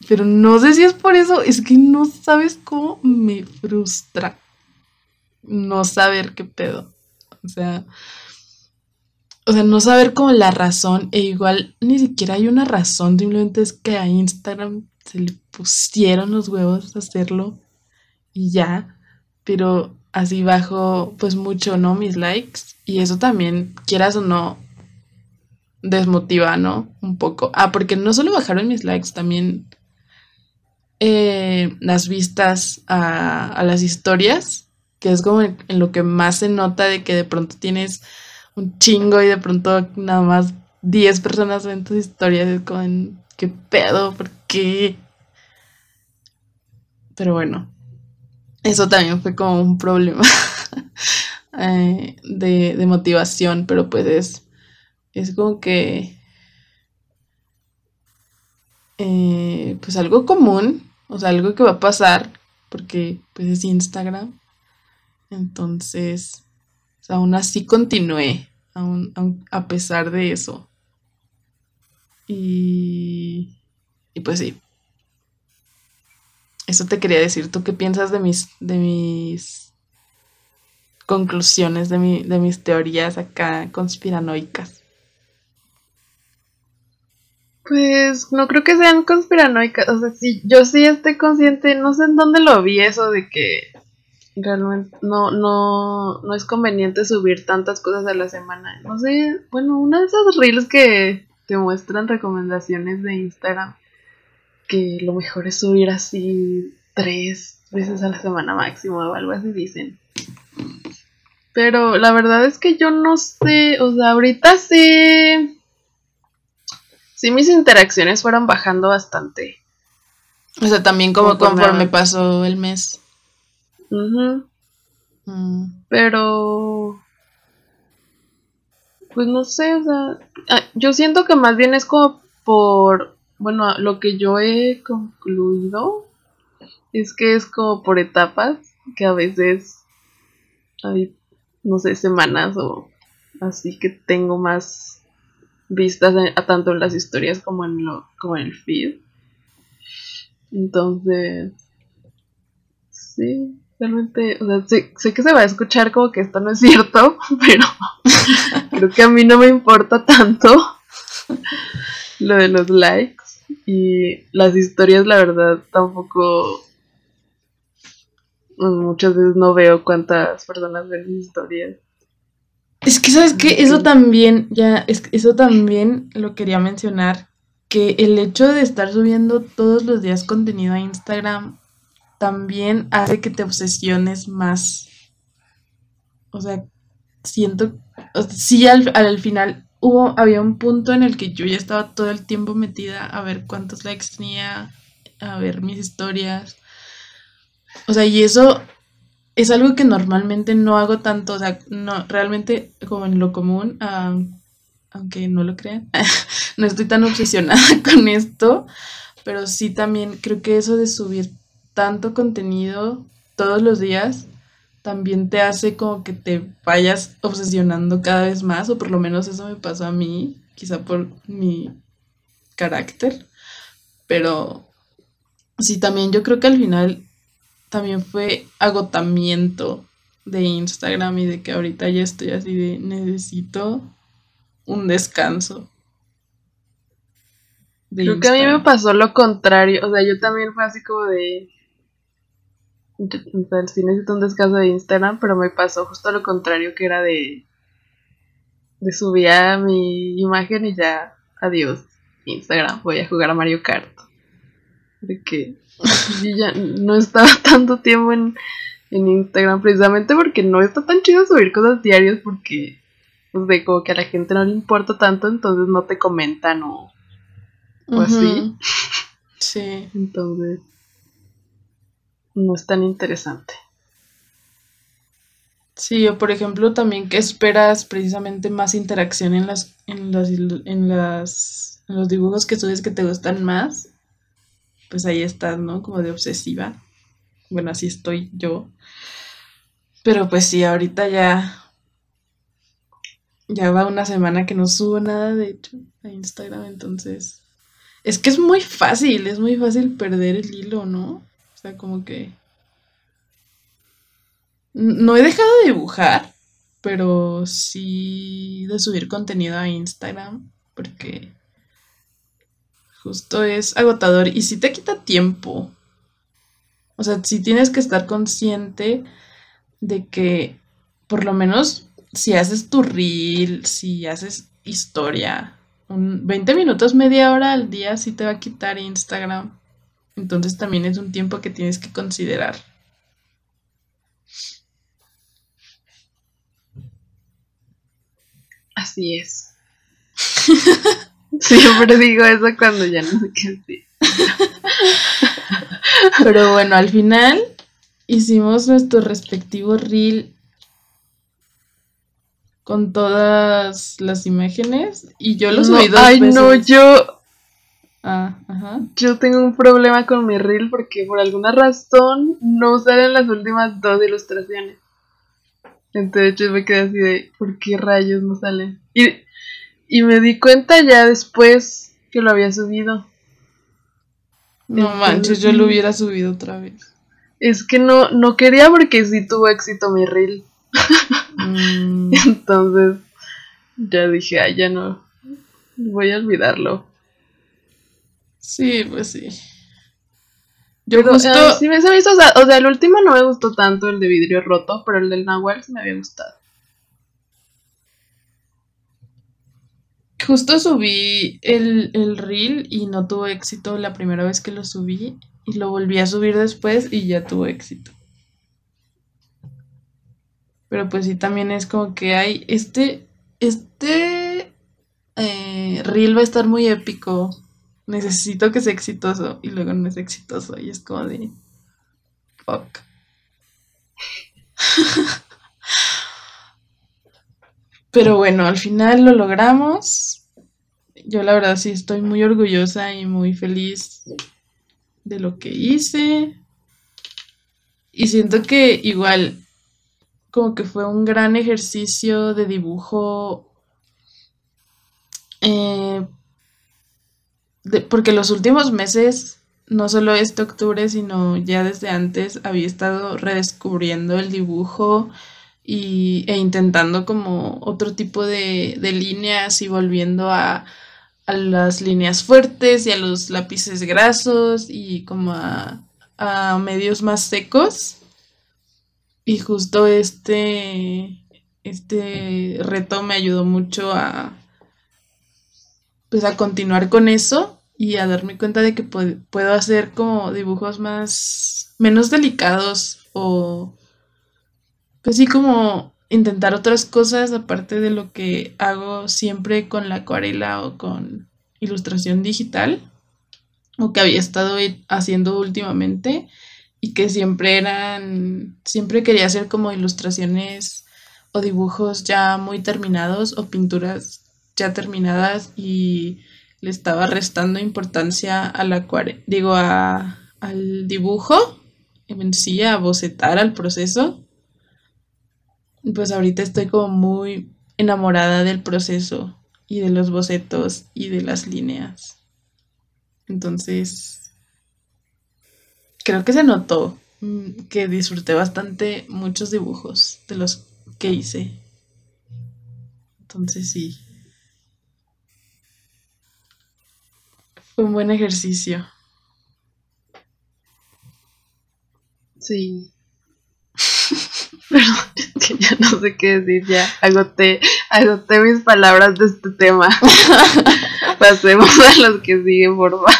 pero no sé si es por eso, es que no sabes cómo me frustra no saber qué pedo. O sea, o sea, no saber como la razón, e igual ni siquiera hay una razón, simplemente es que a Instagram se le pusieron los huevos a hacerlo y ya, pero así bajo pues mucho, ¿no? Mis likes y eso también, quieras o no, desmotiva, ¿no? Un poco. Ah, porque no solo bajaron mis likes, también eh, las vistas a, a las historias, que es como en lo que más se nota de que de pronto tienes un chingo y de pronto nada más 10 personas ven tus historias. Es como, ¿qué pedo? ¿Por qué? Pero bueno, eso también fue como un problema eh, de, motivación, pero pues es, es como que, eh, pues algo común, o sea, algo que va a pasar, porque pues es Instagram. Entonces, aún así continué, aún, a pesar de eso. Y, y pues sí. Eso te quería decir. ¿Tú qué piensas de mis, de mis conclusiones, de, mi, de mis teorías acá conspiranoicas? Pues no creo que sean conspiranoicas. O sea, sí, yo sí estoy consciente, no sé en dónde lo vi eso de que realmente no, no, no es conveniente subir tantas cosas a la semana. No sé, bueno, una de esas reels que te muestran recomendaciones de Instagram, que lo mejor es subir así tres veces a la semana máximo o algo así dicen. Pero la verdad es que yo no sé, o sea, ahorita sí. Sí, mis interacciones fueron bajando bastante. O sea, también como conforme pasó el mes. Mm. Pero. Pues no sé, o sea. Ah, yo siento que más bien es como por. Bueno, lo que yo he concluido es que es como por etapas, que a veces hay, no sé, semanas o así que tengo más vistas a, tanto en las historias como en lo como en el feed. Entonces, sí, realmente, o sea, sé, sé, que se va a escuchar como que esto no es cierto, pero creo que a mí no me importa tanto lo de los likes y las historias, la verdad, tampoco muchas veces no veo cuántas personas ven mis historias. Es que, ¿sabes qué? Eso también, ya, es, eso también lo quería mencionar, que el hecho de estar subiendo todos los días contenido a Instagram también hace que te obsesiones más. O sea, siento, sí al, al final hubo, había un punto en el que yo ya estaba todo el tiempo metida a ver cuántos likes tenía, a ver mis historias. O sea, y eso es algo que normalmente no hago tanto, o sea, no, realmente como en lo común, aunque no lo crean, no estoy tan obsesionada con esto, pero sí también creo que eso de subir tanto contenido todos los días también te hace como que te vayas obsesionando cada vez más, o por lo menos eso me pasó a mí, quizá por mi carácter, pero sí, también yo creo que al final también fue agotamiento de Instagram y de que ahorita ya estoy así de necesito un descanso. Creo que a mí me pasó lo contrario, o sea, yo también fue así como de... O sea, sí necesito un descanso de Instagram, pero me pasó justo lo contrario, que era de... De subir a mi imagen y ya, adiós, Instagram, voy a jugar a Mario Kart. De que yo ya no estaba tanto tiempo en, Instagram precisamente porque no está tan chido subir cosas diarias porque, pues de como que a la gente no le importa tanto, entonces no te comentan o, o así. Sí. Entonces, no es tan interesante. Sí, o por ejemplo también que esperas precisamente más interacción en las en las en las en los dibujos que subes que te gustan más pues ahí estás, ¿no? Como de obsesiva. Bueno, así estoy yo. Pero pues sí, ahorita ya. Ya va una semana que no subo nada, de hecho, a Instagram, entonces. Es que es muy fácil, es muy fácil perder el hilo, ¿no? O sea, como que. No he dejado de dibujar, pero sí de subir contenido a Instagram, porque Justo es agotador y si te quita tiempo. O sea, si tienes que estar consciente de que por lo menos si haces tu reel, si haces historia, un 20 minutos, media hora al día sí te va a quitar Instagram. Entonces también es un tiempo que tienes que considerar. Así es. Siempre digo eso cuando ya no sé qué decir. Pero bueno, al final hicimos nuestro respectivo reel con todas las imágenes y yo los subí dos Ay, no, yo. Ah, yo tengo un problema con mi reel porque por alguna razón no salen las últimas dos ilustraciones. Entonces yo me quedé así de, ¿por qué rayos no salen? Y y me di cuenta ya después que lo había subido. No manches, yo lo hubiera subido otra vez. Es que no, no quería porque sí tuvo éxito mi reel. Mm. Entonces ya dije, ay, ya no. Voy a olvidarlo. Sí, pues sí. Yo justo... sí me, se hizo, o sea, o sea, el último no me gustó tanto, el de vidrio roto, pero el del Nahual sí me había gustado. Justo subí el, el reel y no tuvo éxito la primera vez que lo subí y lo volví a subir después y ya tuvo éxito. Pero pues sí, también es como que hay este, este eh, reel va a estar muy épico. Necesito que sea exitoso y luego no es exitoso y es como de fuck. Pero bueno, al final lo logramos. Yo la verdad sí estoy muy orgullosa y muy feliz de lo que hice. Y siento que igual como que fue un gran ejercicio de dibujo. Eh, porque los últimos meses, no solo este octubre, sino ya desde antes, había estado redescubriendo el dibujo y, e intentando como otro tipo de, de líneas y volviendo a, a, las líneas fuertes y a los lápices grasos y como a, medios más secos. Y justo este, este reto me ayudó mucho a, pues a continuar con eso y a darme cuenta de que puedo hacer como dibujos más, menos delicados o pues sí como intentar otras cosas aparte de lo que hago siempre con la acuarela o con ilustración digital o que había estado haciendo últimamente y que siempre eran, siempre quería hacer como ilustraciones o dibujos ya muy terminados o pinturas ya terminadas y le estaba restando importancia a la digo a, al dibujo en sí, a bocetar al proceso pues ahorita estoy como muy enamorada del proceso y de los bocetos y de las líneas. Entonces, creo que se notó mm, que disfruté bastante muchos dibujos de los que hice. Entonces sí. Fue un buen ejercicio. Sí. Perdón, que ya no sé qué decir, ya agoté, agoté mis palabras de este tema. Pasemos a los que siguen, por favor.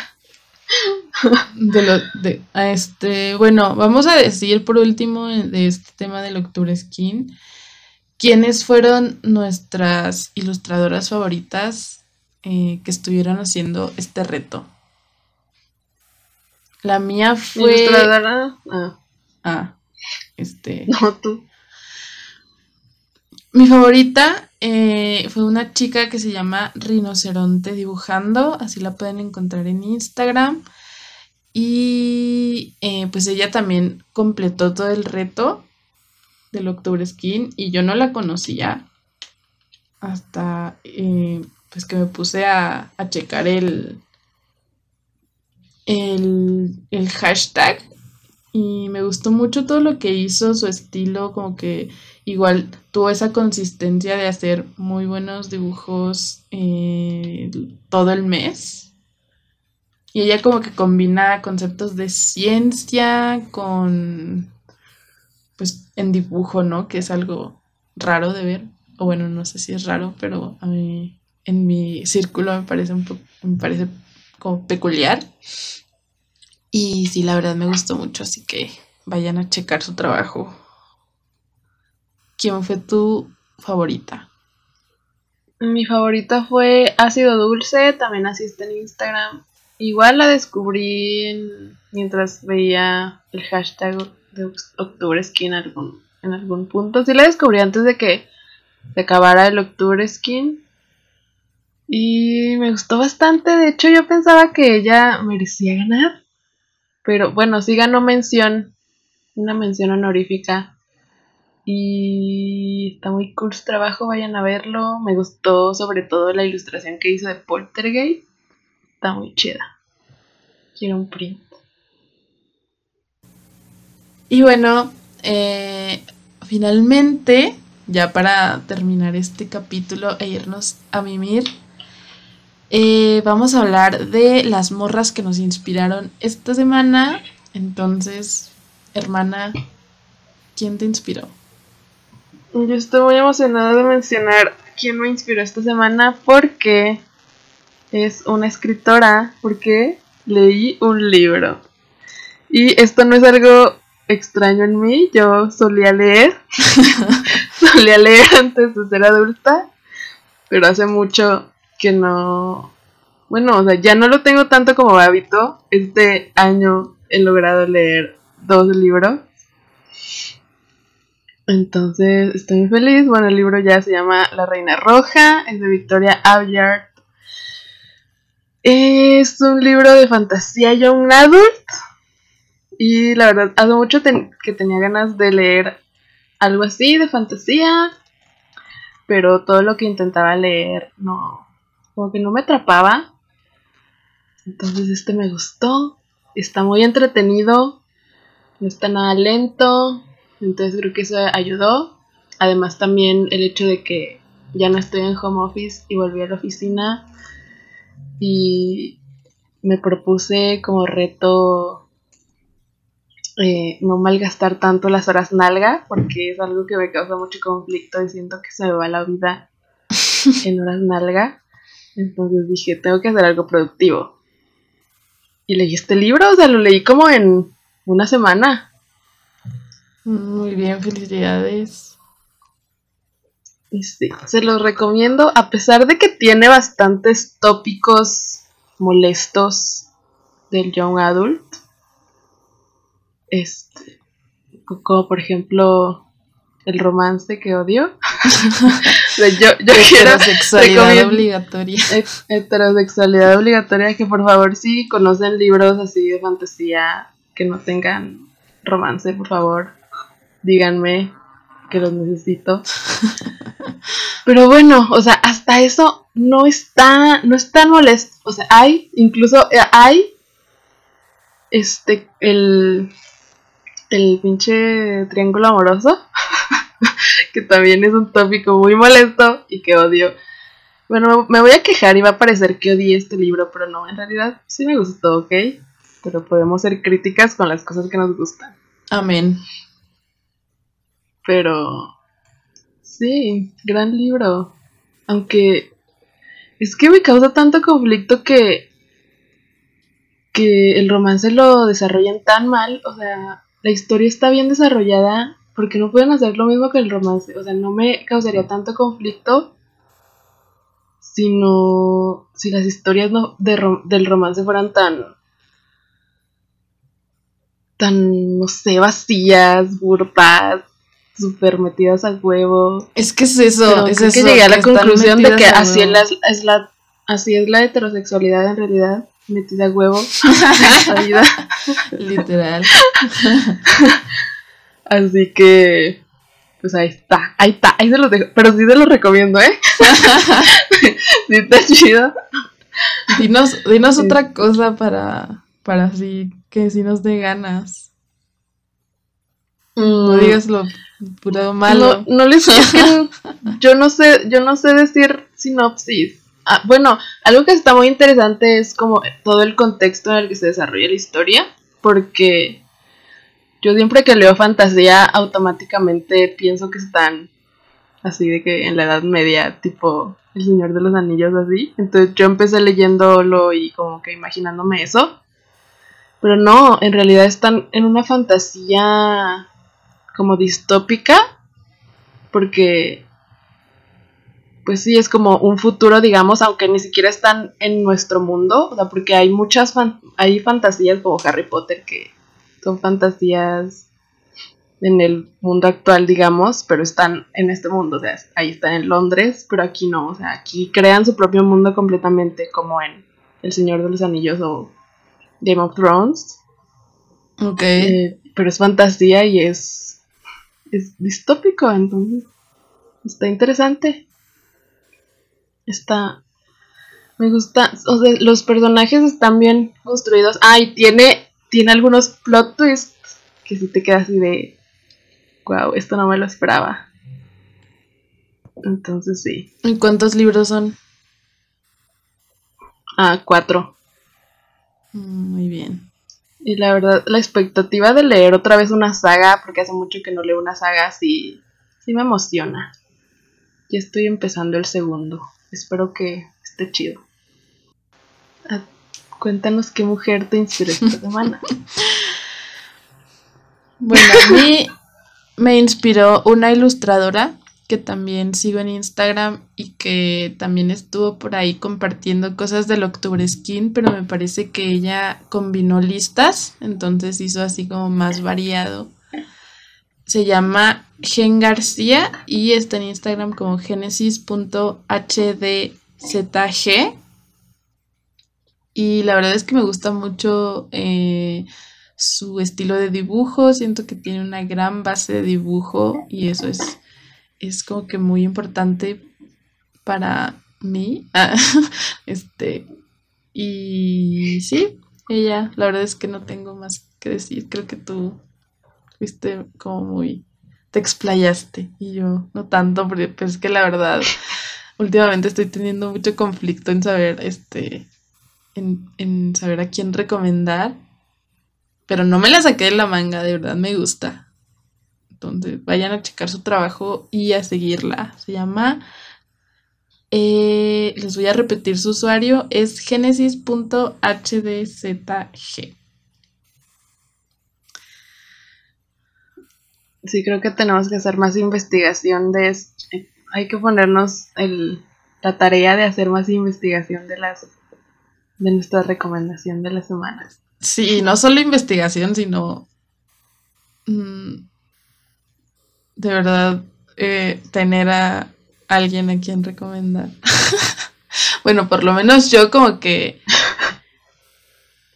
De lo, de, este, bueno, vamos a decir por último de este tema del Octubre Skin, quiénes fueron nuestras ilustradoras favoritas eh, que estuvieron haciendo este reto. La mía fue. ¿Ilustradora? Ah. ah. Este. No, tú. Mi favorita eh, fue una chica que se llama Rinoceronte Dibujando, así la pueden encontrar en Instagram. Y eh, pues ella también completó todo el reto del Octubre Skin y yo no la conocía hasta eh, pues que me puse a, a checar el, el, el hashtag y me gustó mucho todo lo que hizo, su estilo, como que igual tuvo esa consistencia de hacer muy buenos dibujos eh, todo el mes. Y ella como que combina conceptos de ciencia con, pues, en dibujo, ¿no? Que es algo raro de ver. O bueno, no sé si es raro, pero a mí, en mi círculo me parece un poco, me parece como peculiar. Y sí, la verdad me gustó mucho, así que vayan a checar su trabajo. ¿Quién fue tu favorita? Mi favorita fue Ácido Dulce, también asiste en Instagram. Igual la descubrí mientras veía el hashtag de Octubre Skin algún, en algún punto. Sí la descubrí antes de que se acabara el Octubre Skin. Y me gustó bastante. De hecho, yo pensaba que ella merecía ganar. Pero bueno, sí ganó mención, una mención honorífica. Y está muy cool su trabajo, vayan a verlo. Me gustó sobre todo la ilustración que hizo de Poltergeist. Está muy chida. Quiero un print. Y bueno, eh, finalmente, ya para terminar este capítulo e irnos a mimir, eh, vamos a hablar de las morras que nos inspiraron esta semana. Entonces, hermana, ¿quién te inspiró? Yo estoy muy emocionada de mencionar quién me inspiró esta semana porque es una escritora, porque leí un libro. Y esto no es algo extraño en mí. Yo solía leer, solía leer antes de ser adulta, pero hace mucho que no, bueno, o sea, ya no lo tengo tanto como hábito. Este año he logrado leer dos libros. Entonces, estoy feliz. Bueno, el libro ya se llama La Reina Roja, es de Victoria Aveyard. Es un libro de fantasía young adult. Y la verdad, hace mucho que tenía ganas de leer algo así de fantasía. Pero todo lo que intentaba leer no. Como que no me atrapaba. Entonces este me gustó. Está muy entretenido. No está nada lento. Entonces creo que eso ayudó. Además también el hecho de que ya no estoy en home office y volví a la oficina. Y me propuse como reto eh, no malgastar tanto las horas nalga, porque es algo que me causa mucho conflicto y siento que se me va la vida en horas nalga. Entonces dije, tengo que hacer algo productivo. Y leí este libro, o sea, lo leí como en una semana. Muy bien, felicidades. Sí, se los recomiendo, a pesar de que tiene bastantes tópicos molestos del young adult. Este, como por ejemplo el romance que odio. yo, yo heterosexualidad obligatoria. Heterosexualidad obligatoria, que por favor si conocen libros así de fantasía que no tengan romance, por favor, díganme que los necesito. Pero bueno, o sea, hasta eso no está, no es tan molesto. O sea, hay, incluso eh, hay, este, el, el pinche triángulo amoroso. Que también es un tópico muy molesto y que odio. Bueno, me voy a quejar y va a parecer que odié este libro, pero no, en realidad sí me gustó, ¿ok? Pero podemos ser críticas con las cosas que nos gustan. Amén. Pero sí, gran libro. Aunque es que me causa tanto conflicto que que el romance lo desarrollen tan mal, o sea, la historia está bien desarrollada, porque no pueden hacer lo mismo que el romance. O sea, no me causaría tanto conflicto sino si las historias no, del romance fueran tan tan no sé vacías burpas súper metidas a huevo es que es eso es que llegué a la conclusión de que así es, la, así es la heterosexualidad en realidad metida a huevo vida. literal Así que, pues ahí está, ahí está, ahí se los dejo. Pero sí se los recomiendo, ¿eh? sí está chido. Dinos, dinos otra cosa para, para así que si nos dé ganas. No mm. digas lo puro malo. No, no les es que yo no sé, yo no sé decir sinopsis. Ah, bueno, algo que está muy interesante es como todo el contexto en el que se desarrolla la historia, porque yo siempre que leo fantasía, automáticamente pienso que están así de que en la Edad Media, tipo El Señor de los Anillos, así. Entonces yo empecé leyéndolo y como que imaginándome eso. Pero no, en realidad están en una fantasía como distópica. Porque, pues sí, es como un futuro, digamos, aunque ni siquiera están en nuestro mundo. O sea, porque hay muchas hay fantasías como Harry Potter que son fantasías en el mundo actual, digamos, pero están en este mundo, o sea, ahí están en Londres, pero aquí no, o sea, aquí crean su propio mundo completamente, como en El Señor de los Anillos o Game of Thrones. Ok. Eh, pero es fantasía y es, es distópico, entonces está interesante. Está, me gusta, o sea, los personajes están bien construidos. Ah, y tiene tiene algunos plot twists que si te quedas así de, wow, esto no me lo esperaba. Entonces sí. ¿Y cuántos libros son? Ah, cuatro. Mm, muy bien. Y la verdad, la expectativa de leer otra vez una saga, porque hace mucho que no leo una saga, sí, sí me emociona. Ya estoy empezando el segundo. Espero que esté chido. Cuéntanos qué mujer te inspiró esta semana. Bueno, a mí me inspiró una ilustradora que también sigo en Instagram y que también estuvo por ahí compartiendo cosas del Octubre Skin, pero me parece que ella combinó listas, entonces hizo así como más variado. Se llama Gen García y está en Instagram como genesis.hdzg. Y la verdad es que me gusta mucho eh, su estilo de dibujo, siento que tiene una gran base de dibujo y eso es es como que muy importante para mí. Ah, este, y sí, ella, la verdad es que no tengo más que decir. Creo que tú fuiste como muy, te explayaste y yo no tanto, porque pues que la verdad, últimamente estoy teniendo mucho conflicto en saber, este, en, saber a quién recomendar. Pero no me la saqué de la manga, de verdad me gusta. Entonces, vayan a checar su trabajo y a seguirla. Se llama. Eh, les voy a repetir su usuario. Es genesis.hdzg. Sí, creo que tenemos que hacer más investigación de esto. Hay que ponernos el, la tarea de hacer más investigación de las de nuestra recomendación de las semanas. Sí, no solo investigación, sino mm, de verdad eh, tener a alguien a quien recomendar. bueno, por lo menos yo como que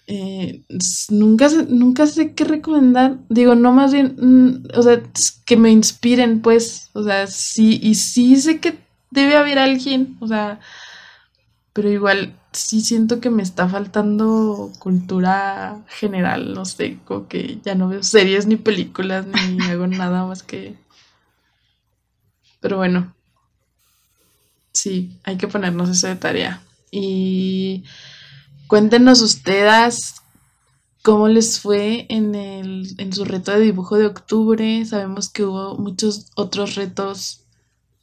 eh, nunca, sé, nunca sé qué recomendar. Digo, no más bien, mm, o sea, que me inspiren, pues, o sea, sí, y sí sé que debe haber alguien, o sea, pero igual sí siento que me está faltando cultura general, no sé, como que ya no veo series ni películas ni hago nada más que pero bueno, sí, hay que ponernos eso de tarea. Y cuéntenos ustedes cómo les fue en, el, en su reto de dibujo de octubre. Sabemos que hubo muchos otros retos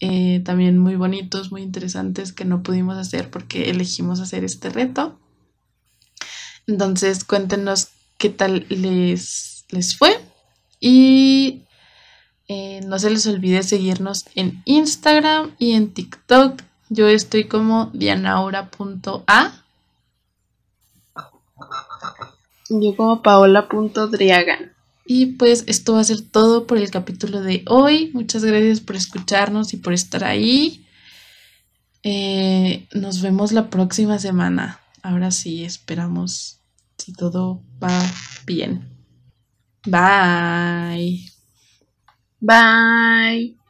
eh, también muy bonitos, muy interesantes que no pudimos hacer porque elegimos hacer este reto. Entonces cuéntenos qué tal les, les fue. Y eh, no se les olvide seguirnos en Instagram y en TikTok. Yo estoy como dianaura.a. Yo como paola.driagan. Y pues esto va a ser todo por el capítulo de hoy. Muchas gracias por escucharnos y por estar ahí. Eh, nos vemos la próxima semana. Ahora sí, esperamos si todo va bien. Bye. Bye.